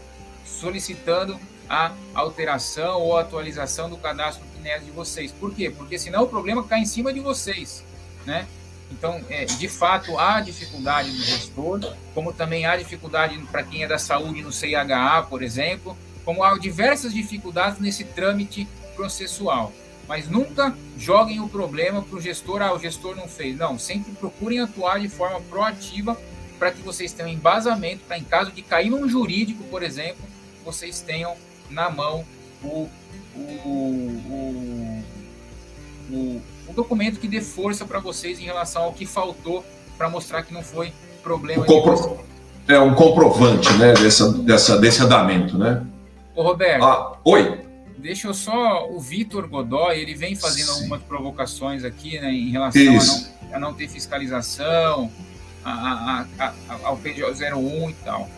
solicitando a alteração ou atualização do cadastro PNES de vocês. Por quê? Porque senão o problema cai em cima de vocês, né? Então, é, de fato, há dificuldade do gestor, como também há dificuldade para quem é da saúde no CIHA, por exemplo, como há diversas dificuldades nesse trâmite processual. Mas nunca joguem o problema para o gestor, ah, o gestor não fez. Não, sempre procurem atuar de forma proativa para que vocês tenham embasamento, para em caso de cair num jurídico, por exemplo, vocês tenham na mão o, o, o, o, o documento que dê força para vocês em relação ao que faltou para mostrar que não foi problema.
Compro... É um comprovante, né, dessa, dessa, desse andamento, né?
Ô, Roberto.
Ah, oi.
Deixa eu só. O Vitor Godoy, ele vem fazendo Sim. algumas provocações aqui, né, em relação a não, a não, ter fiscalização, a, a, ao PDO 01 e tal.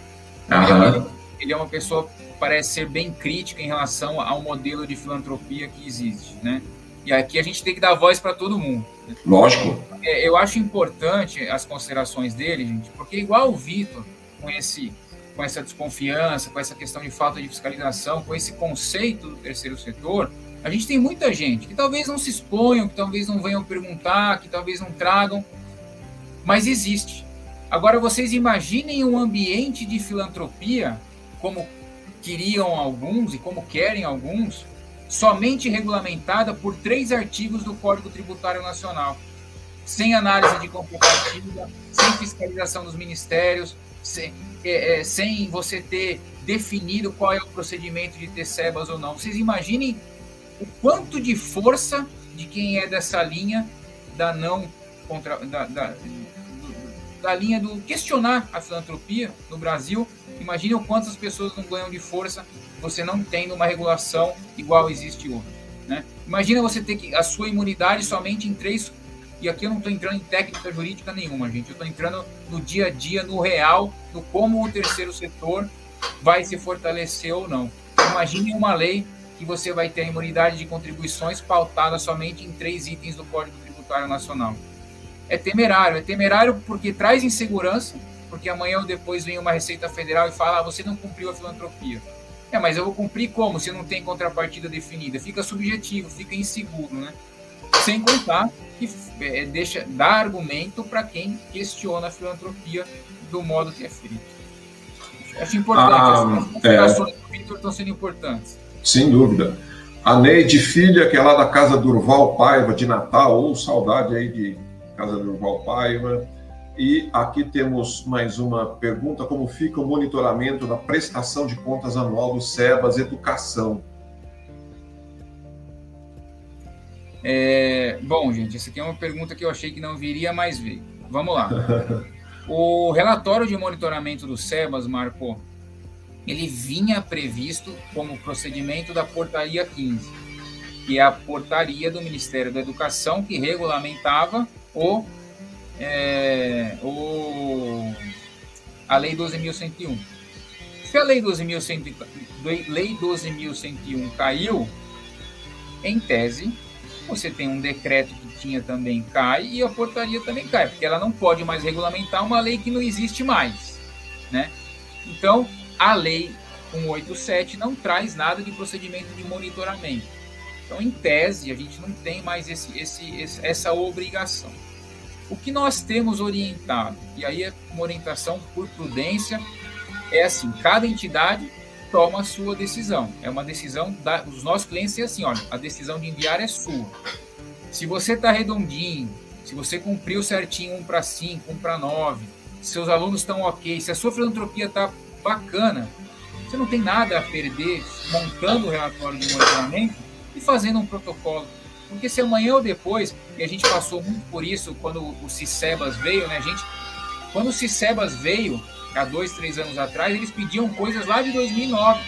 Ele, ele, é uma pessoa parece ser bem crítica em relação ao modelo de filantropia que existe, né? E aqui a gente tem que dar voz para todo mundo.
Lógico.
É, eu acho importante as considerações dele, gente, porque igual o Vitor, com esse com essa desconfiança, com essa questão de falta de fiscalização, com esse conceito do terceiro setor, a gente tem muita gente que talvez não se exponham, que talvez não venham perguntar, que talvez não tragam, mas existe. Agora vocês imaginem um ambiente de filantropia, como queriam alguns e como querem alguns, somente regulamentada por três artigos do Código Tributário Nacional, sem análise de comprovativa, sem fiscalização dos ministérios, sem, é, é, sem você ter definido qual é o procedimento de ter sebas ou não. Vocês imaginem o quanto de força de quem é dessa linha da não contra, da, da, da linha do questionar a filantropia no Brasil. Imagine o quantas pessoas não ganham de força você não tendo uma regulação igual existe hoje. Né? Imagina você ter que, a sua imunidade somente em três. E aqui eu não estou entrando em técnica jurídica nenhuma, gente. Eu estou entrando no dia a dia, no real, no como o terceiro setor vai se fortalecer ou não. Imagine uma lei que você vai ter a imunidade de contribuições pautada somente em três itens do Código Tributário Nacional é temerário. É temerário porque traz insegurança, porque amanhã ou depois vem uma Receita Federal e fala: ah, você não cumpriu a filantropia. É, mas eu vou cumprir como se não tem contrapartida definida? Fica subjetivo, fica inseguro, né? Sem contar que é, deixa, dá argumento para quem questiona a filantropia do modo que é feito. Acho importante. Ah, as considerações é. do Vitor estão sendo importantes.
Sem dúvida. A Neide Filha, que é lá da casa Durval Paiva de Natal, ou saudade aí de Casa do Val Paiva. E aqui temos mais uma pergunta: como fica o monitoramento da prestação de contas anual do SEBAS Educação?
É, bom, gente, essa aqui é uma pergunta que eu achei que não viria, mais ver. Vamos lá. o relatório de monitoramento do SEBAS, Marco, ele vinha previsto como procedimento da portaria 15, que é a portaria do Ministério da Educação que regulamentava o, é, o, a Lei 12.101. Se a Lei 12.101 Lei 12.101 caiu, em tese, você tem um decreto que tinha também cai e a portaria também cai, porque ela não pode mais regulamentar uma lei que não existe mais, né? Então, a lei 187 não traz nada de procedimento de monitoramento. Então, em tese, a gente não tem mais esse, esse, essa obrigação. O que nós temos orientado, e aí é uma orientação por prudência, é assim: cada entidade toma a sua decisão. É uma decisão da, dos nossos clientes é assim: olha, a decisão de enviar é sua. Se você está redondinho, se você cumpriu certinho 1 para 5, 1 para 9, seus alunos estão ok, se a sua filantropia está bacana, você não tem nada a perder montando o relatório de monitoramento e fazendo um protocolo. Porque se amanhã ou depois, e a gente passou muito por isso quando o Cicebas veio, né, gente? Quando o Cicebas veio, há dois, três anos atrás, eles pediam coisas lá de 2009.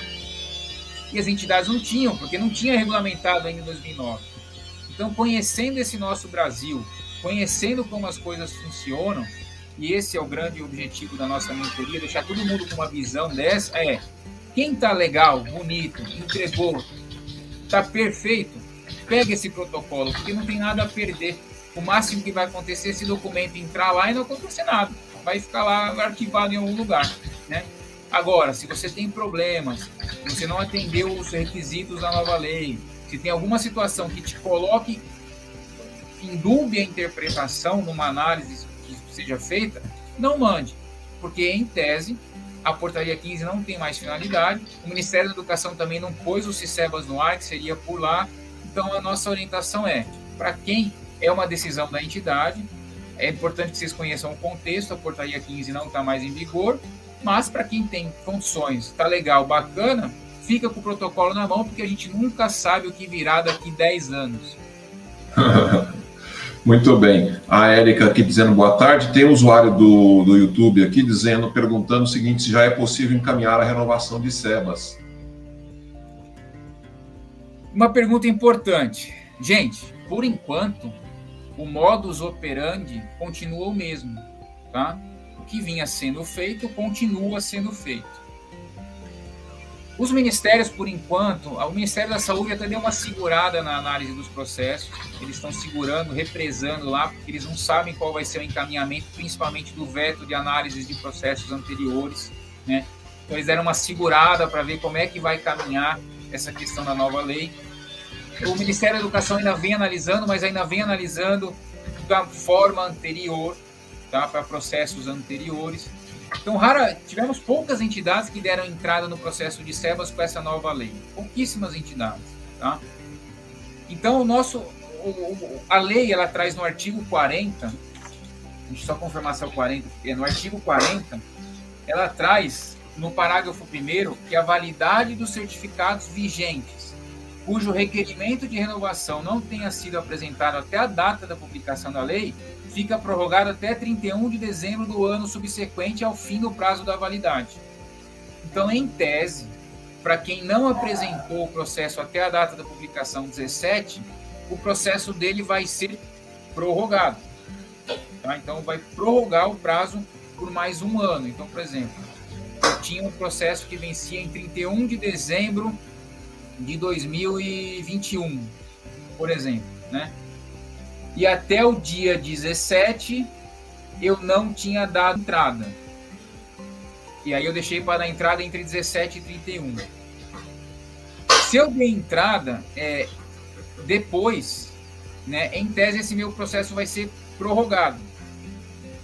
E as entidades não tinham, porque não tinha regulamentado ainda em 2009. Então, conhecendo esse nosso Brasil, conhecendo como as coisas funcionam, e esse é o grande objetivo da nossa mentoria, deixar todo mundo com uma visão dessa, é quem tá legal, bonito, entregou, tá perfeito, pega esse protocolo, porque não tem nada a perder. O máximo que vai acontecer é esse documento entrar lá e não acontecer nada. Vai ficar lá arquivado em algum lugar. Né? Agora, se você tem problemas, você não atendeu os requisitos da nova lei, se tem alguma situação que te coloque em dúbia interpretação numa análise que seja feita, não mande, porque em tese a portaria 15 não tem mais finalidade, o Ministério da Educação também não pôs o CICEBAS no ar, que seria por lá, então a nossa orientação é, para quem é uma decisão da entidade, é importante que vocês conheçam o contexto, a portaria 15 não está mais em vigor, mas para quem tem condições, está legal, bacana, fica com o protocolo na mão, porque a gente nunca sabe o que virá daqui 10 anos.
Muito bem. A Érica aqui dizendo boa tarde. Tem um usuário do, do YouTube aqui dizendo, perguntando o seguinte: se já é possível encaminhar a renovação de SEBAS.
Uma pergunta importante. Gente, por enquanto, o modus operandi continua o mesmo, tá? O que vinha sendo feito continua sendo feito. Os ministérios, por enquanto, o Ministério da Saúde até deu uma segurada na análise dos processos. Eles estão segurando, represando lá, porque eles não sabem qual vai ser o encaminhamento, principalmente do veto de análises de processos anteriores, né? Então eles deram uma segurada para ver como é que vai caminhar essa questão da nova lei. O Ministério da Educação ainda vem analisando, mas ainda vem analisando da forma anterior, tá? Para processos anteriores. Então, rara, tivemos poucas entidades que deram entrada no processo de SEBAS com essa nova lei. Pouquíssimas entidades. Tá? Então, o nosso, o, a lei ela traz no artigo 40, deixa eu só confirmar se é o 40, é no artigo 40, ela traz no parágrafo 1 que a validade dos certificados vigentes, cujo requerimento de renovação não tenha sido apresentado até a data da publicação da lei, fica prorrogado até 31 de dezembro do ano subsequente ao fim do prazo da validade. Então, em tese, para quem não apresentou o processo até a data da publicação 17, o processo dele vai ser prorrogado. Tá? Então, vai prorrogar o prazo por mais um ano. Então, por exemplo, eu tinha um processo que vencia em 31 de dezembro de 2021, por exemplo, né? E até o dia 17 eu não tinha dado entrada. E aí eu deixei para dar entrada entre 17 e 31. Se eu der entrada, é, depois, né, em tese, esse meu processo vai ser prorrogado.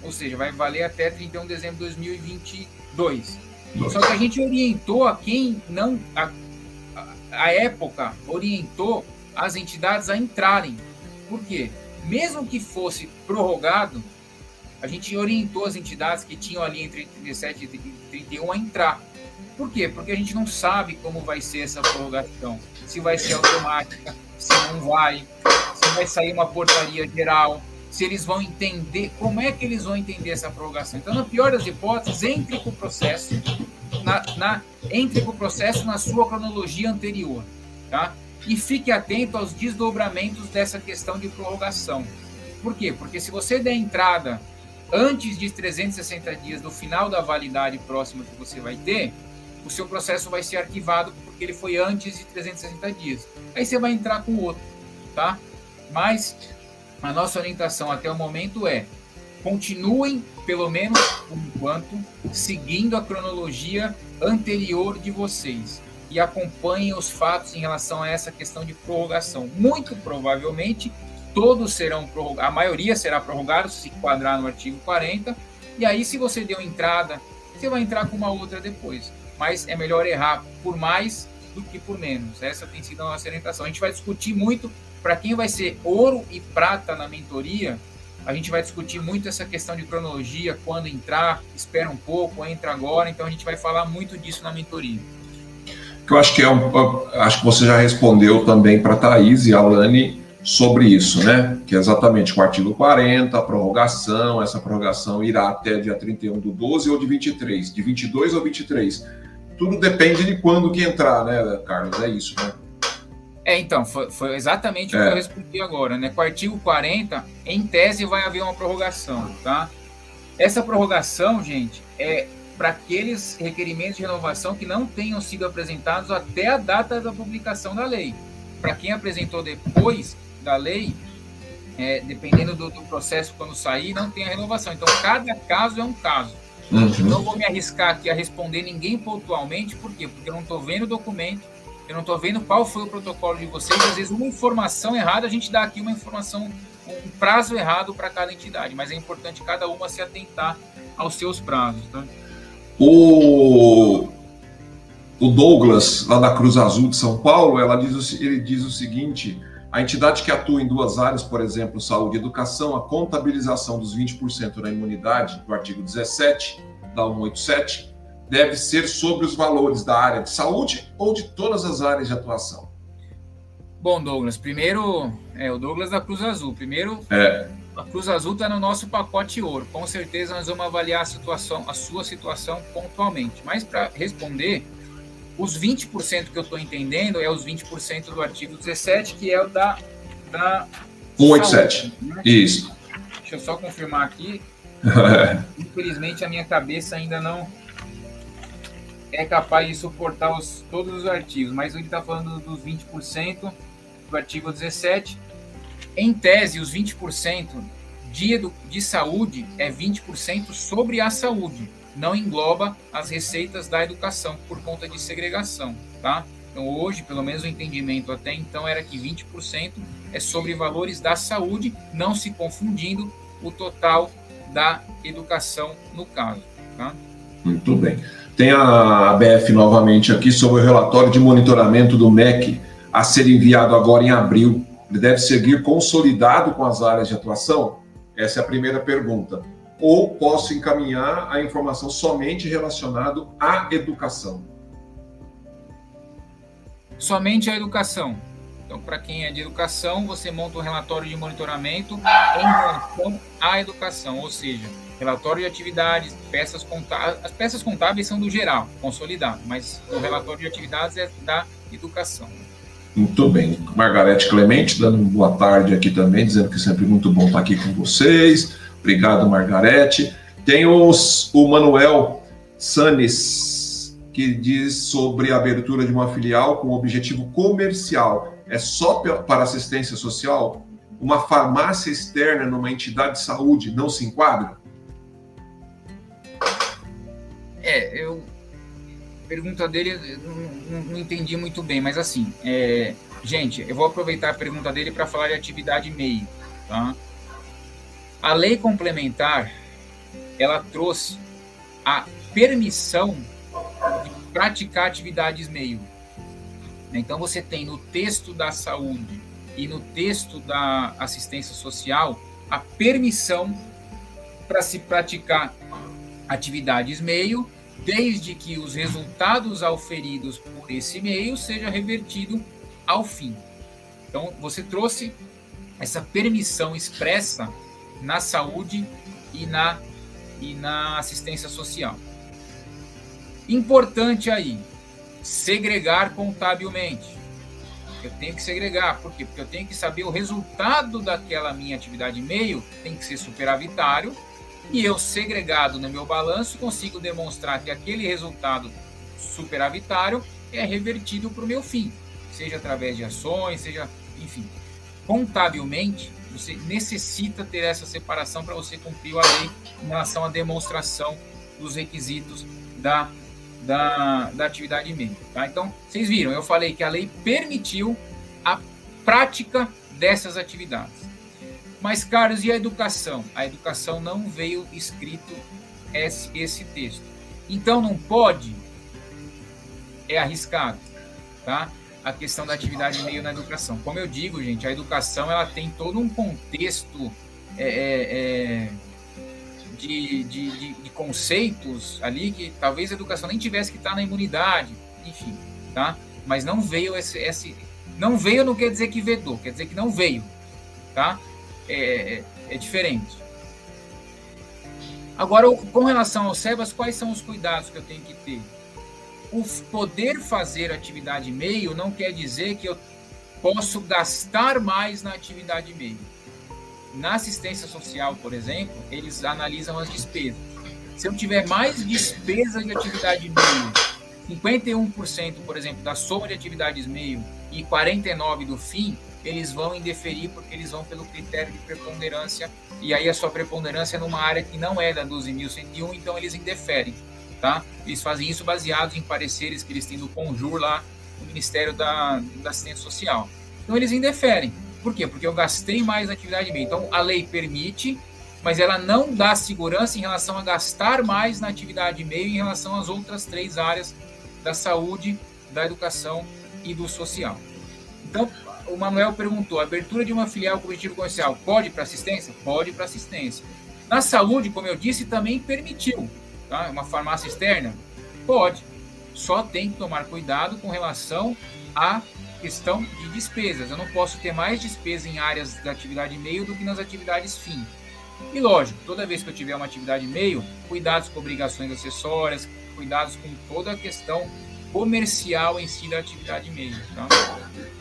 Ou seja, vai valer até 31 de dezembro de 2022. Só que a gente orientou a quem não. A, a época orientou as entidades a entrarem. Por quê? Mesmo que fosse prorrogado, a gente orientou as entidades que tinham ali entre 37 e 31 a entrar. Por quê? Porque a gente não sabe como vai ser essa prorrogação. Se vai ser automática, se não vai, se vai sair uma portaria geral, se eles vão entender, como é que eles vão entender essa prorrogação. Então, na pior das hipóteses, entre com o processo, na, na, entre com o processo na sua cronologia anterior. Tá? E fique atento aos desdobramentos dessa questão de prorrogação. Por quê? Porque se você der entrada antes de 360 dias do final da validade próxima que você vai ter, o seu processo vai ser arquivado porque ele foi antes de 360 dias. Aí você vai entrar com outro, tá? Mas a nossa orientação até o momento é continuem, pelo menos por enquanto, seguindo a cronologia anterior de vocês e acompanhem os fatos em relação a essa questão de prorrogação. Muito provavelmente, todos serão prorrogados, a maioria será prorrogada se enquadrar no artigo 40, e aí, se você deu entrada, você vai entrar com uma outra depois. Mas é melhor errar por mais do que por menos. Essa tem sido a nossa orientação. A gente vai discutir muito para quem vai ser ouro e prata na mentoria. A gente vai discutir muito essa questão de cronologia, quando entrar, espera um pouco, entra agora. Então a gente vai falar muito disso na mentoria
que eu acho que é um, acho que você já respondeu também para a Thaís e a Alane sobre isso, né? Que é exatamente o artigo 40, a prorrogação, essa prorrogação irá até dia 31 do 12 ou de 23, de 22 ou 23. Tudo depende de quando que entrar, né, Carlos? É isso, né?
É, então, foi, foi exatamente é. o que eu respondi agora, né? Com o artigo 40, em tese vai haver uma prorrogação, tá? Essa prorrogação, gente, é para aqueles requerimentos de renovação que não tenham sido apresentados até a data da publicação da lei. Para quem apresentou depois da lei, é, dependendo do, do, processo quando sair, não tem a renovação. Então, cada caso é um caso. Uhum. Não vou me arriscar aqui a responder ninguém pontualmente, por quê? Porque eu não estou vendo o documento, eu não estou vendo qual foi o protocolo de vocês. Às vezes, uma informação errada, a gente dá aqui uma informação um prazo errado para cada entidade, mas é importante cada uma se atentar aos seus prazos. Tá?
O, o Douglas, lá da Cruz Azul de São Paulo, ela diz, ele diz o seguinte: a entidade que atua em duas áreas, por exemplo, saúde e educação, a contabilização dos 20% na imunidade, do artigo 17 da 187, deve ser sobre os valores da área de saúde ou de todas as áreas de atuação?
Bom, Douglas, primeiro, é o Douglas da Cruz Azul. Primeiro,
é.
A Cruz Azul está no nosso pacote ouro. Com certeza nós vamos avaliar a situação, a sua situação pontualmente. Mas para responder, os 20% que eu estou entendendo é os 20% do artigo 17, que é o da. da
187. Saúde, né? Isso.
Deixa eu só confirmar aqui. Infelizmente a minha cabeça ainda não é capaz de suportar os, todos os artigos, mas ele está falando dos 20% do artigo 17. Em tese, os 20% de, de saúde é 20% sobre a saúde não engloba as receitas da educação por conta de segregação, tá? Então, hoje, pelo menos o entendimento até então era que 20% é sobre valores da saúde, não se confundindo o total da educação no caso, tá?
Muito bem. Tem a ABF novamente aqui sobre o relatório de monitoramento do MEC a ser enviado agora em abril. Ele deve seguir consolidado com as áreas de atuação? Essa é a primeira pergunta ou posso encaminhar a informação somente relacionado à educação?
Somente à educação. Então, para quem é de educação, você monta um relatório de monitoramento em relação à educação, ou seja, relatório de atividades, peças contábeis. As peças contábeis são do geral, consolidado, mas o relatório de atividades é da educação.
Muito bem. Margarete Clemente, dando boa tarde aqui também, dizendo que sempre muito bom estar aqui com vocês. Obrigado, Margarete. Tem os, o Manuel Sanes, que diz sobre a abertura de uma filial com objetivo comercial. É só para assistência social? Uma farmácia externa numa entidade de saúde não se enquadra?
É, eu. Pergunta dele, não, não entendi muito bem, mas assim, é, gente, eu vou aproveitar a pergunta dele para falar de atividade meio, tá? A lei complementar, ela trouxe a permissão de praticar atividades meio. Então você tem no texto da saúde e no texto da assistência social a permissão para se praticar atividades meio, desde que os resultados auferidos por esse meio seja revertido ao fim. Então você trouxe essa permissão expressa na saúde e na, e na assistência social. Importante aí, segregar contabilmente. Eu tenho que segregar, por quê? Porque eu tenho que saber o resultado daquela minha atividade meio, tem que ser superavitário, e eu, segregado no meu balanço, consigo demonstrar que aquele resultado superavitário é revertido para o meu fim, seja através de ações, seja, enfim. Contabilmente, você necessita ter essa separação para você cumprir a lei em relação à demonstração dos requisitos da, da, da atividade médica. Tá? Então, vocês viram, eu falei que a lei permitiu a prática dessas atividades. Mas, Carlos, e a educação? A educação não veio escrito esse, esse texto. Então, não pode? É arriscado, tá? a questão da atividade meio na educação. Como eu digo, gente, a educação ela tem todo um contexto é, é, é de, de, de, de, conceitos ali que talvez a educação nem tivesse que estar na imunidade, enfim, tá? Mas não veio esse, esse não veio não quer dizer que vedou, quer dizer que não veio, tá? É, é, é diferente. Agora, com relação ao SEBAS, quais são os cuidados que eu tenho que ter? o poder fazer atividade meio não quer dizer que eu posso gastar mais na atividade meio. Na assistência social, por exemplo, eles analisam as despesas. Se eu tiver mais despesa de atividade meio, 51%, por exemplo, da soma de atividades meio e 49% do fim, eles vão indeferir porque eles vão pelo critério de preponderância e aí a sua preponderância é numa área que não é da 12.101, então eles indeferem tá? Eles fazem isso baseados em pareceres que eles têm do Conjur lá no Ministério da, da Assistência Social. Então eles indeferem. Por quê? Porque eu gastei mais na atividade meio. Então, a lei permite, mas ela não dá segurança em relação a gastar mais na atividade meio em relação às outras três áreas da saúde, da educação e do social. Então, o Manuel perguntou: abertura de uma filial com objetivo comercial pode para assistência? Pode para assistência. Na saúde, como eu disse, também permitiu. Tá? Uma farmácia externa? Pode. Só tem que tomar cuidado com relação à questão de despesas. Eu não posso ter mais despesa em áreas da atividade meio do que nas atividades fim. E lógico, toda vez que eu tiver uma atividade meio, cuidados com obrigações acessórias, cuidados com toda a questão comercial em si da atividade meio. Tá?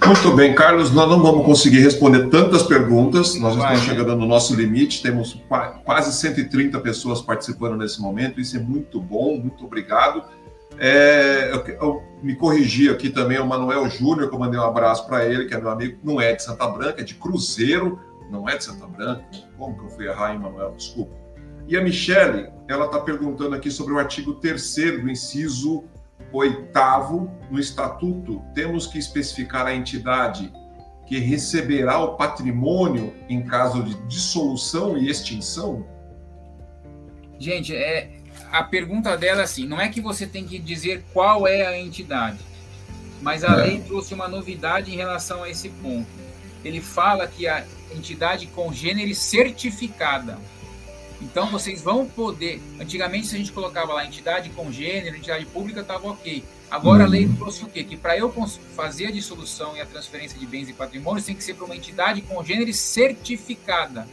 Muito bem, Carlos, nós não vamos conseguir responder tantas perguntas, nós estamos chegando no nosso limite, temos quase 130 pessoas participando nesse momento, isso é muito bom, muito obrigado. É, eu, eu, me corrigi aqui também o Manuel Júnior, que eu mandei um abraço para ele, que é meu amigo, não é de Santa Branca, é de Cruzeiro, não é de Santa Branca. Como que eu fui errar, hein, Manuel? Desculpa. E a Michele, ela está perguntando aqui sobre o artigo 3 do inciso 8 no Estatuto. Temos que especificar a entidade que receberá o patrimônio em caso de dissolução e extinção?
Gente, é, a pergunta dela é assim: não é que você tem que dizer qual é a entidade, mas a é. lei trouxe uma novidade em relação a esse ponto. Ele fala que a entidade congênere certificada. Então vocês vão poder. Antigamente, se a gente colocava lá entidade congênere, entidade pública, estava ok. Agora a lei uhum. trouxe o quê? Que para eu fazer a dissolução e a transferência de bens e patrimônios tem que ser para uma entidade congênere certificada.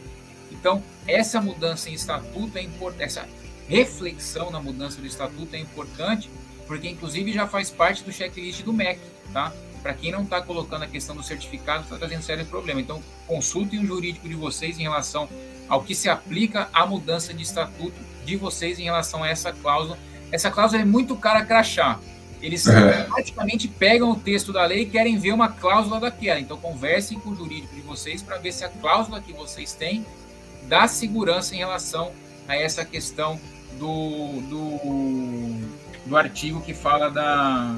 Então, essa mudança em estatuto é importante. Essa reflexão na mudança do estatuto é importante, porque inclusive já faz parte do checklist do MEC, tá? Para quem não está colocando a questão do certificado, está trazendo sério problema. Então, consultem o jurídico de vocês em relação ao que se aplica à mudança de estatuto de vocês em relação a essa cláusula. Essa cláusula é muito cara crachá. Eles é. praticamente pegam o texto da lei e querem ver uma cláusula daquela. Então, conversem com o jurídico de vocês para ver se a cláusula que vocês têm dá segurança em relação a essa questão do, do, do artigo que fala da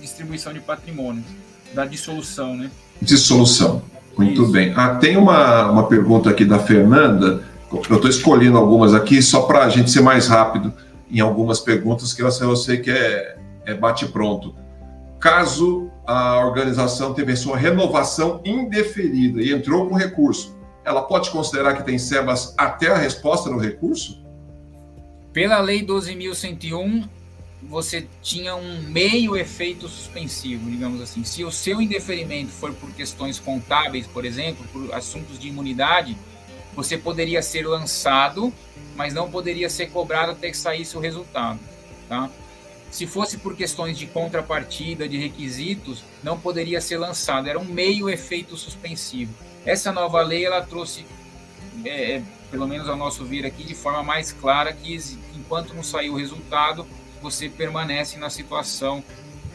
distribuição de patrimônio, da dissolução, né?
Dissolução. Muito Isso. bem. Ah, tem uma, uma pergunta aqui da Fernanda. Eu estou escolhendo algumas aqui só para a gente ser mais rápido em algumas perguntas que eu sei que é, é bate-pronto. Caso a organização teve sua renovação indeferida e entrou com recurso, ela pode considerar que tem SEBAS até a resposta no recurso?
Pela Lei 12.101, você tinha um meio efeito suspensivo, digamos assim. Se o seu indeferimento for por questões contábeis, por exemplo, por assuntos de imunidade, você poderia ser lançado, mas não poderia ser cobrado até que saísse o resultado, tá? Se fosse por questões de contrapartida, de requisitos, não poderia ser lançado. Era um meio efeito suspensivo. Essa nova lei ela trouxe é, é pelo menos ao nosso ver aqui, de forma mais clara que enquanto não sair o resultado, você permanece na situação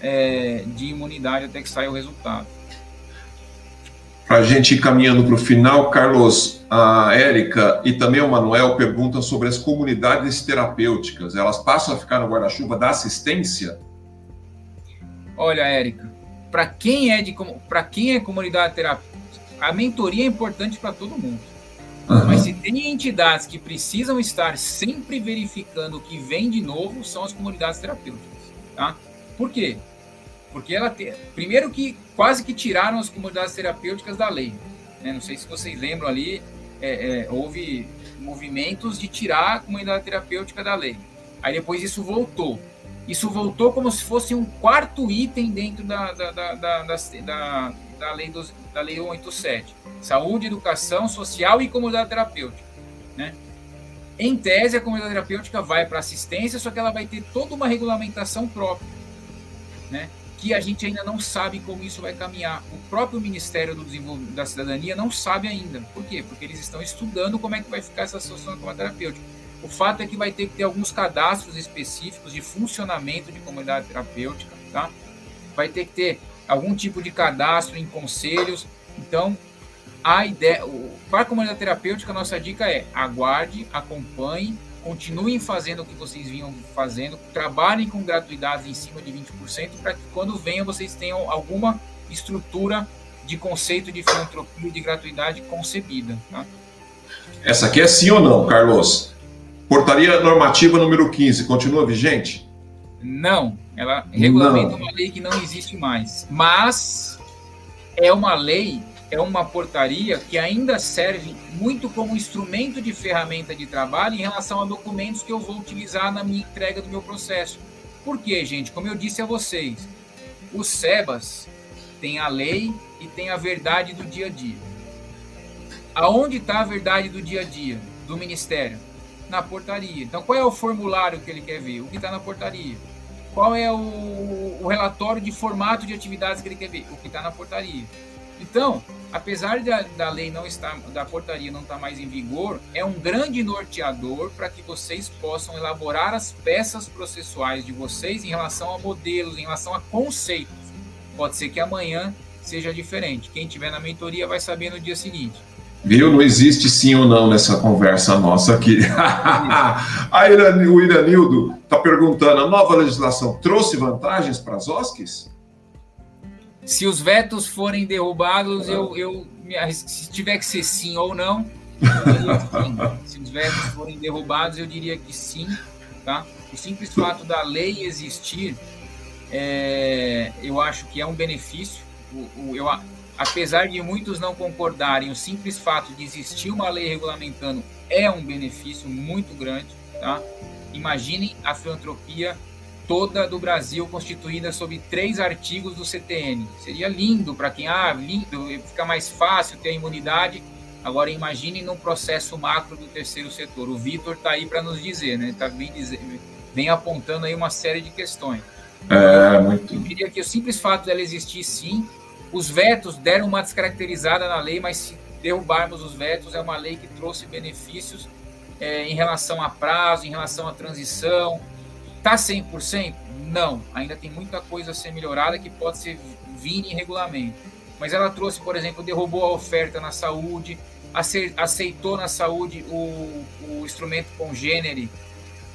é, de imunidade até que saia o resultado.
Para a gente ir caminhando para o final, Carlos, a Érica e também o Manuel perguntam sobre as comunidades terapêuticas. Elas passam a ficar no guarda-chuva da assistência?
Olha, Érica, para quem é de para quem é comunidade terapêutica, a mentoria é importante para todo mundo. Mas se tem entidades que precisam estar sempre verificando o que vem de novo, são as comunidades terapêuticas. Tá? Por quê? Porque ela tem. Primeiro que quase que tiraram as comunidades terapêuticas da lei. Né? Não sei se vocês lembram ali, é, é, houve movimentos de tirar a comunidade terapêutica da lei. Aí depois isso voltou. Isso voltou como se fosse um quarto item dentro da, da, da, da, da, da lei, da lei 187 saúde, educação social e comunidade terapêutica. Né? Em tese, a comunidade terapêutica vai para assistência, só que ela vai ter toda uma regulamentação própria, né? que a gente ainda não sabe como isso vai caminhar. O próprio Ministério do Desenvolvimento da Cidadania não sabe ainda. Por quê? Porque eles estão estudando como é que vai ficar essa situação da comunidade terapêutica. O fato é que vai ter que ter alguns cadastros específicos de funcionamento de comunidade terapêutica, tá? Vai ter que ter algum tipo de cadastro em conselhos. Então, a ideia, para a comunidade terapêutica, a nossa dica é aguarde, acompanhe, continuem fazendo o que vocês vinham fazendo, trabalhem com gratuidades em cima de 20% para que quando venham vocês tenham alguma estrutura de conceito de filantropia e de gratuidade concebida. Tá?
Essa aqui é sim ou não, Carlos? Portaria normativa número 15, continua vigente?
Não, ela regulamenta não. uma lei que não existe mais. Mas é uma lei, é uma portaria que ainda serve muito como instrumento de ferramenta de trabalho em relação a documentos que eu vou utilizar na minha entrega do meu processo. Por quê, gente? Como eu disse a vocês, o SEBAS tem a lei e tem a verdade do dia a dia. Aonde está a verdade do dia a dia do Ministério? Na portaria. Então, qual é o formulário que ele quer ver? O que está na portaria. Qual é o, o, relatório de formato de atividades que ele quer ver? O que está na portaria. Então, apesar da, da lei não estar, da portaria não estar mais em vigor, é um grande norteador para que vocês possam elaborar as peças processuais de vocês em relação a modelos, em relação a conceitos. Pode ser que amanhã seja diferente. Quem tiver na mentoria vai saber no dia seguinte.
Viu? Não existe sim ou não nessa conversa nossa aqui. a Irani, o Iranildo está perguntando: a nova legislação trouxe vantagens para as OSCs?
Se os vetos forem derrubados, eu, se tiver que ser sim ou não, se os vetos forem derrubados, eu diria que sim. Tá? O simples fato da lei existir, é, eu acho que é um benefício. O, o, eu, apesar de muitos não concordarem, o simples fato de existir uma lei regulamentando é um benefício muito grande. Tá? Imaginem a filantropia toda do Brasil constituída sob três artigos do CTN. Seria lindo para quem, ah, lindo, fica mais fácil ter a imunidade. Agora imagine no processo macro do terceiro setor. O Vitor está aí para nos dizer, né? Está bem, bem apontando aí uma série de questões. É, muito. Eu diria que o simples fato dela existir, sim, os vetos deram uma descaracterizada na lei, mas se derrubarmos os vetos, é uma lei que trouxe benefícios é, em relação a prazo, em relação à transição. Está 100%? Não, ainda tem muita coisa a ser melhorada que pode ser vir em regulamento. Mas ela trouxe, por exemplo, derrubou a oferta na saúde, aceitou na saúde o, o instrumento congênere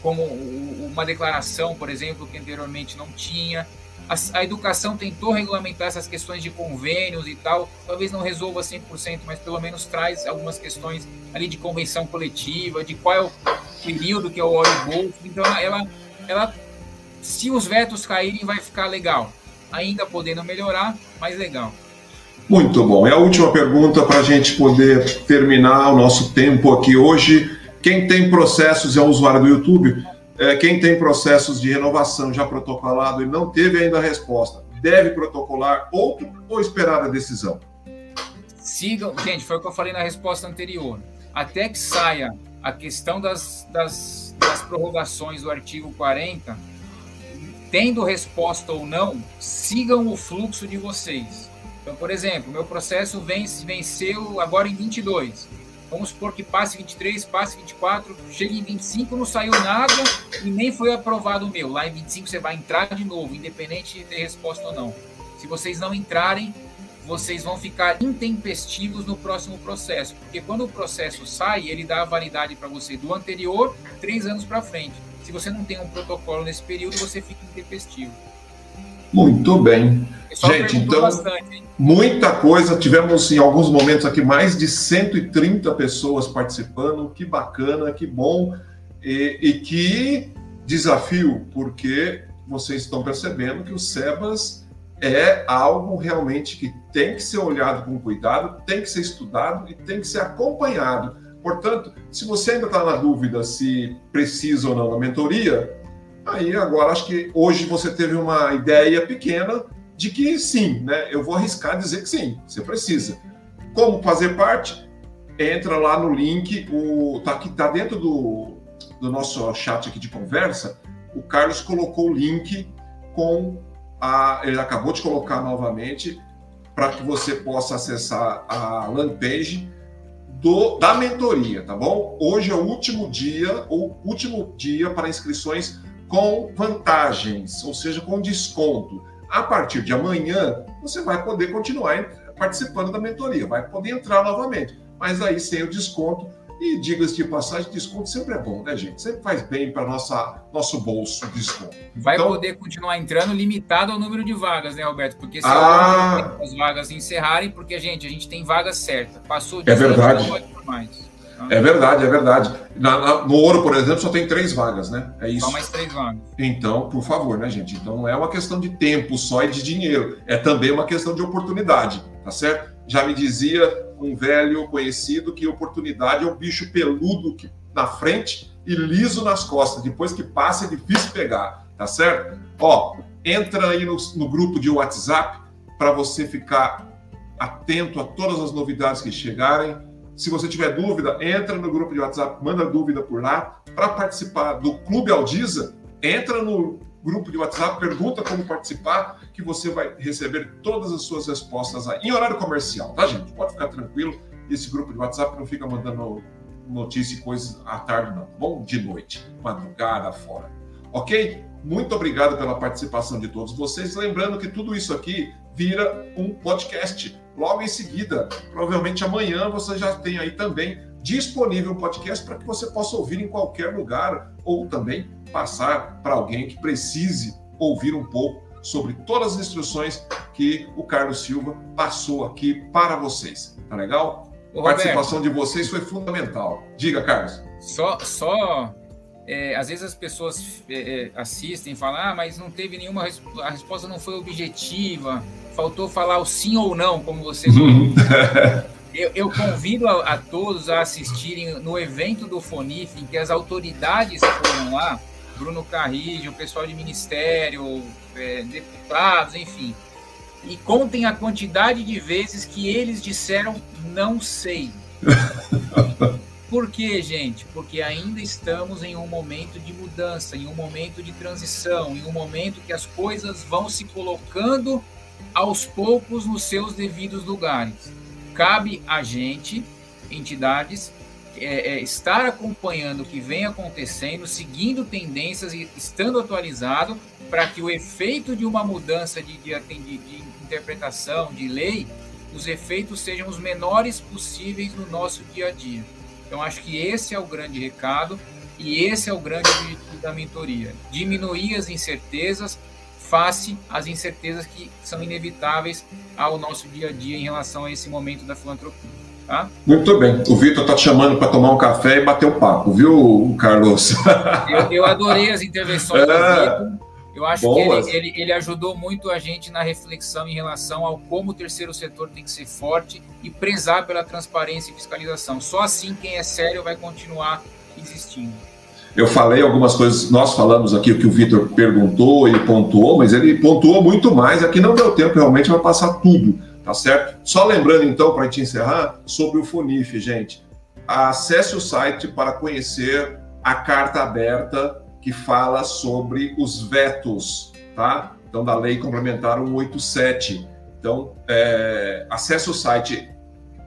como uma declaração, por exemplo, que anteriormente não tinha a, a, educação tentou regulamentar essas questões de convênios e tal, talvez não resolva 100%, mas pelo menos traz algumas questões ali de convenção coletiva, de qual é o período que é o óleo bolso. Então, ela, ela, se os vetos caírem, vai ficar legal. Ainda podendo melhorar, mas legal.
Muito bom. E a última pergunta para a gente poder terminar o nosso tempo aqui hoje. Quem tem processos é usuário do YouTube, é, quem tem processos de renovação já protocolado e não teve ainda a resposta, deve protocolar outro ou esperar a decisão?
Sigam, gente, foi o que eu falei na resposta anterior. Até que saia a questão das, das, das prorrogações do artigo 40, tendo resposta ou não, sigam o fluxo de vocês. Então, por exemplo, meu processo vence, venceu agora em 22 Vamos supor que passe 23, passe 24, chegue em 25, não saiu nada e nem foi aprovado o meu. Lá em 25 você vai entrar de novo, independente de ter resposta ou não. Se vocês não entrarem, vocês vão ficar intempestivos no próximo processo, porque quando o processo sai, ele dá a validade para você do anterior, três anos para frente. Se você não tem um protocolo nesse período, você fica intempestivo.
Muito bem. Gente, então, bastante, muita coisa. Tivemos em alguns momentos aqui mais de 130 pessoas participando. Que bacana, que bom. E, e que desafio, porque vocês estão percebendo que o SEBAS é algo realmente que tem que ser olhado com cuidado, tem que ser estudado e tem que ser acompanhado. Portanto, se você ainda está na dúvida se precisa ou não da mentoria, Aí agora acho que hoje você teve uma ideia pequena de que sim, né? Eu vou arriscar dizer que sim, você precisa. Como fazer parte? Entra lá no link, o tá aqui tá dentro do, do nosso chat aqui de conversa. O Carlos colocou o link com a, ele acabou de colocar novamente para que você possa acessar a landing page do, da mentoria, tá bom? Hoje é o último dia, o último dia para inscrições com vantagens, ou seja, com desconto. A partir de amanhã, você vai poder continuar participando da mentoria, vai poder entrar novamente, mas aí sem o desconto E diga-se de passagem, desconto sempre é bom, né, gente? Sempre faz bem para nosso bolso desconto.
Vai então, poder continuar entrando limitado ao número de vagas, né, Roberto? Porque se ah, as vagas encerrarem, porque, gente, a gente tem vaga certa. Passou
de é verdade. não pode mais. É verdade, é verdade. Na, na, no ouro, por exemplo, só tem três vagas, né? É isso.
Só mais três vagas.
Então, por favor, né, gente? Então não é uma questão de tempo só e de dinheiro. É também uma questão de oportunidade, tá certo? Já me dizia um velho conhecido que oportunidade é um bicho peludo que, na frente e liso nas costas. Depois que passa, é difícil pegar, tá certo? Ó, entra aí no, no grupo de WhatsApp para você ficar atento a todas as novidades que chegarem se você tiver dúvida, entra no grupo de WhatsApp, manda dúvida por lá. Para participar do Clube Aldiza, entra no grupo de WhatsApp, pergunta como participar, que você vai receber todas as suas respostas aí, em horário comercial, tá, gente? Pode ficar tranquilo. Esse grupo de WhatsApp não fica mandando notícia e coisas à tarde, não. Bom, de noite, madrugada fora. Ok? Muito obrigado pela participação de todos vocês. Lembrando que tudo isso aqui vira um podcast logo em seguida. Provavelmente amanhã você já tem aí também disponível um podcast para que você possa ouvir em qualquer lugar ou também passar para alguém que precise ouvir um pouco sobre todas as instruções que o Carlos Silva passou aqui para vocês. Tá legal? Ô, a participação de vocês foi fundamental. Diga, Carlos.
Só, só é, às vezes as pessoas é, é assistem e falam, ah, mas não teve nenhuma, a resposta não foi objetiva, faltou falar o sim ou não, como você eu, eu, convido a, a, todos a assistirem no evento do Fonif, em que as autoridades foram lá, Bruno Carrillo, o pessoal de ministério, é, deputados, enfim, e contem a quantidade de vezes que eles disseram não sei. Por quê, gente? Porque ainda estamos em um momento de mudança, em um momento de transição, em um momento que as coisas vão se colocando aos poucos nos seus devidos lugares. Cabe a gente, entidades, é, é, estar acompanhando o que vem acontecendo, seguindo tendências e estando atualizado para que o efeito de uma mudança de, de, de, de interpretação, de lei, os efeitos sejam os menores possíveis no nosso dia a dia. Então, acho que esse é o grande recado e esse é o grande objetivo da mentoria: diminuir as incertezas, face às incertezas que são inevitáveis ao nosso dia a dia em relação a esse momento da filantropia. Tá?
Muito bem. O Vitor está te chamando para tomar um café e bater o um papo, viu, Carlos?
Eu, eu adorei as intervenções é. do Vitor. Eu acho Boas. que ele, ele, ele, ajudou muito a gente na reflexão em relação ao como o terceiro setor tem que ser forte e prezar pela transparência e fiscalização. Só assim quem é sério vai continuar existindo.
Eu falei algumas coisas, nós falamos aqui o que o Vitor perguntou e pontuou, mas ele pontuou muito mais. Aqui não deu tempo, realmente vai passar tudo, tá certo? Só lembrando então, para a gente encerrar, sobre o FUNIF, gente. Acesse o site para conhecer a carta aberta que fala sobre os vetos, tá? Então, da Lei Complementar 187. Então, é, acesse o site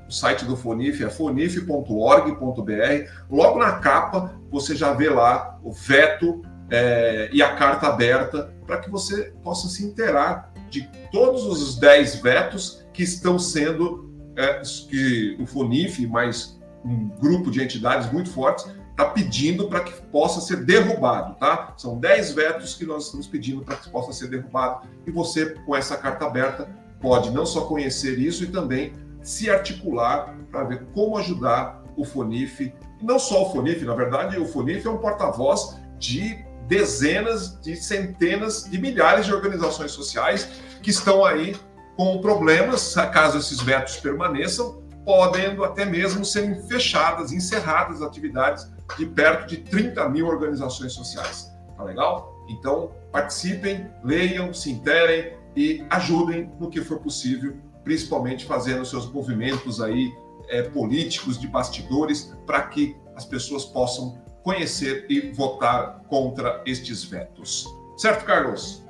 o site do Fonif é fonif.org.br. Logo na capa, você já vê lá o veto é, e a carta aberta para que você possa se inteirar de todos os 10 vetos que estão sendo, é, que o Fonif, mais um grupo de entidades muito fortes, está pedindo para que possa ser derrubado, tá? São 10 vetos que nós estamos pedindo para que possa ser derrubado. E você, com essa carta aberta, pode não só conhecer isso e também se articular para ver como ajudar o Fonif, não só o Fonif, na verdade, o Fonif é um porta-voz de dezenas, de centenas, de milhares de organizações sociais que estão aí com problemas, caso esses vetos permaneçam, podendo até mesmo serem fechadas, encerradas atividades de perto de 30 mil organizações sociais. Tá legal? Então, participem, leiam, se interem e ajudem no que for possível principalmente fazendo seus movimentos aí é, políticos de bastidores para que as pessoas possam conhecer e votar contra estes vetos. Certo, Carlos?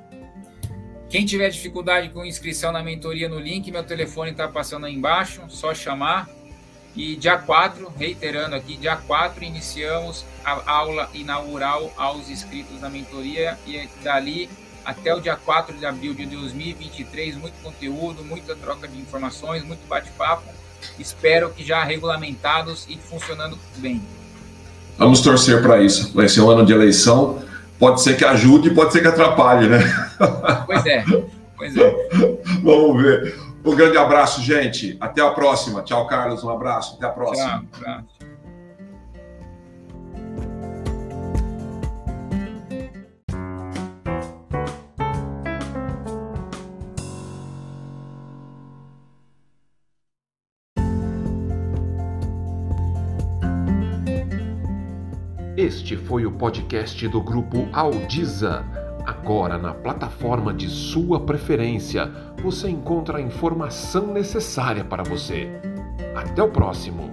Quem tiver dificuldade com inscrição na mentoria no link, meu telefone está passando aí embaixo, só chamar. E dia 4, reiterando aqui, dia 4 iniciamos a aula inaugural aos inscritos da mentoria e dali até o dia 4 de abril de 2023. Muito conteúdo, muita troca de informações, muito bate-papo. espero que já regulamentados e funcionando bem.
Vamos torcer para isso. Vai ser um ano de eleição. Pode ser que ajude, pode ser que atrapalhe, né?
Pois é, pois é.
Vamos ver. Um grande abraço, gente. Até a próxima. Tchau, Carlos. Um abraço. Até a próxima. Tchau, abraço.
Este foi o podcast do grupo Aldiza. Agora, na plataforma de sua preferência, você encontra a informação necessária para você. Até o próximo!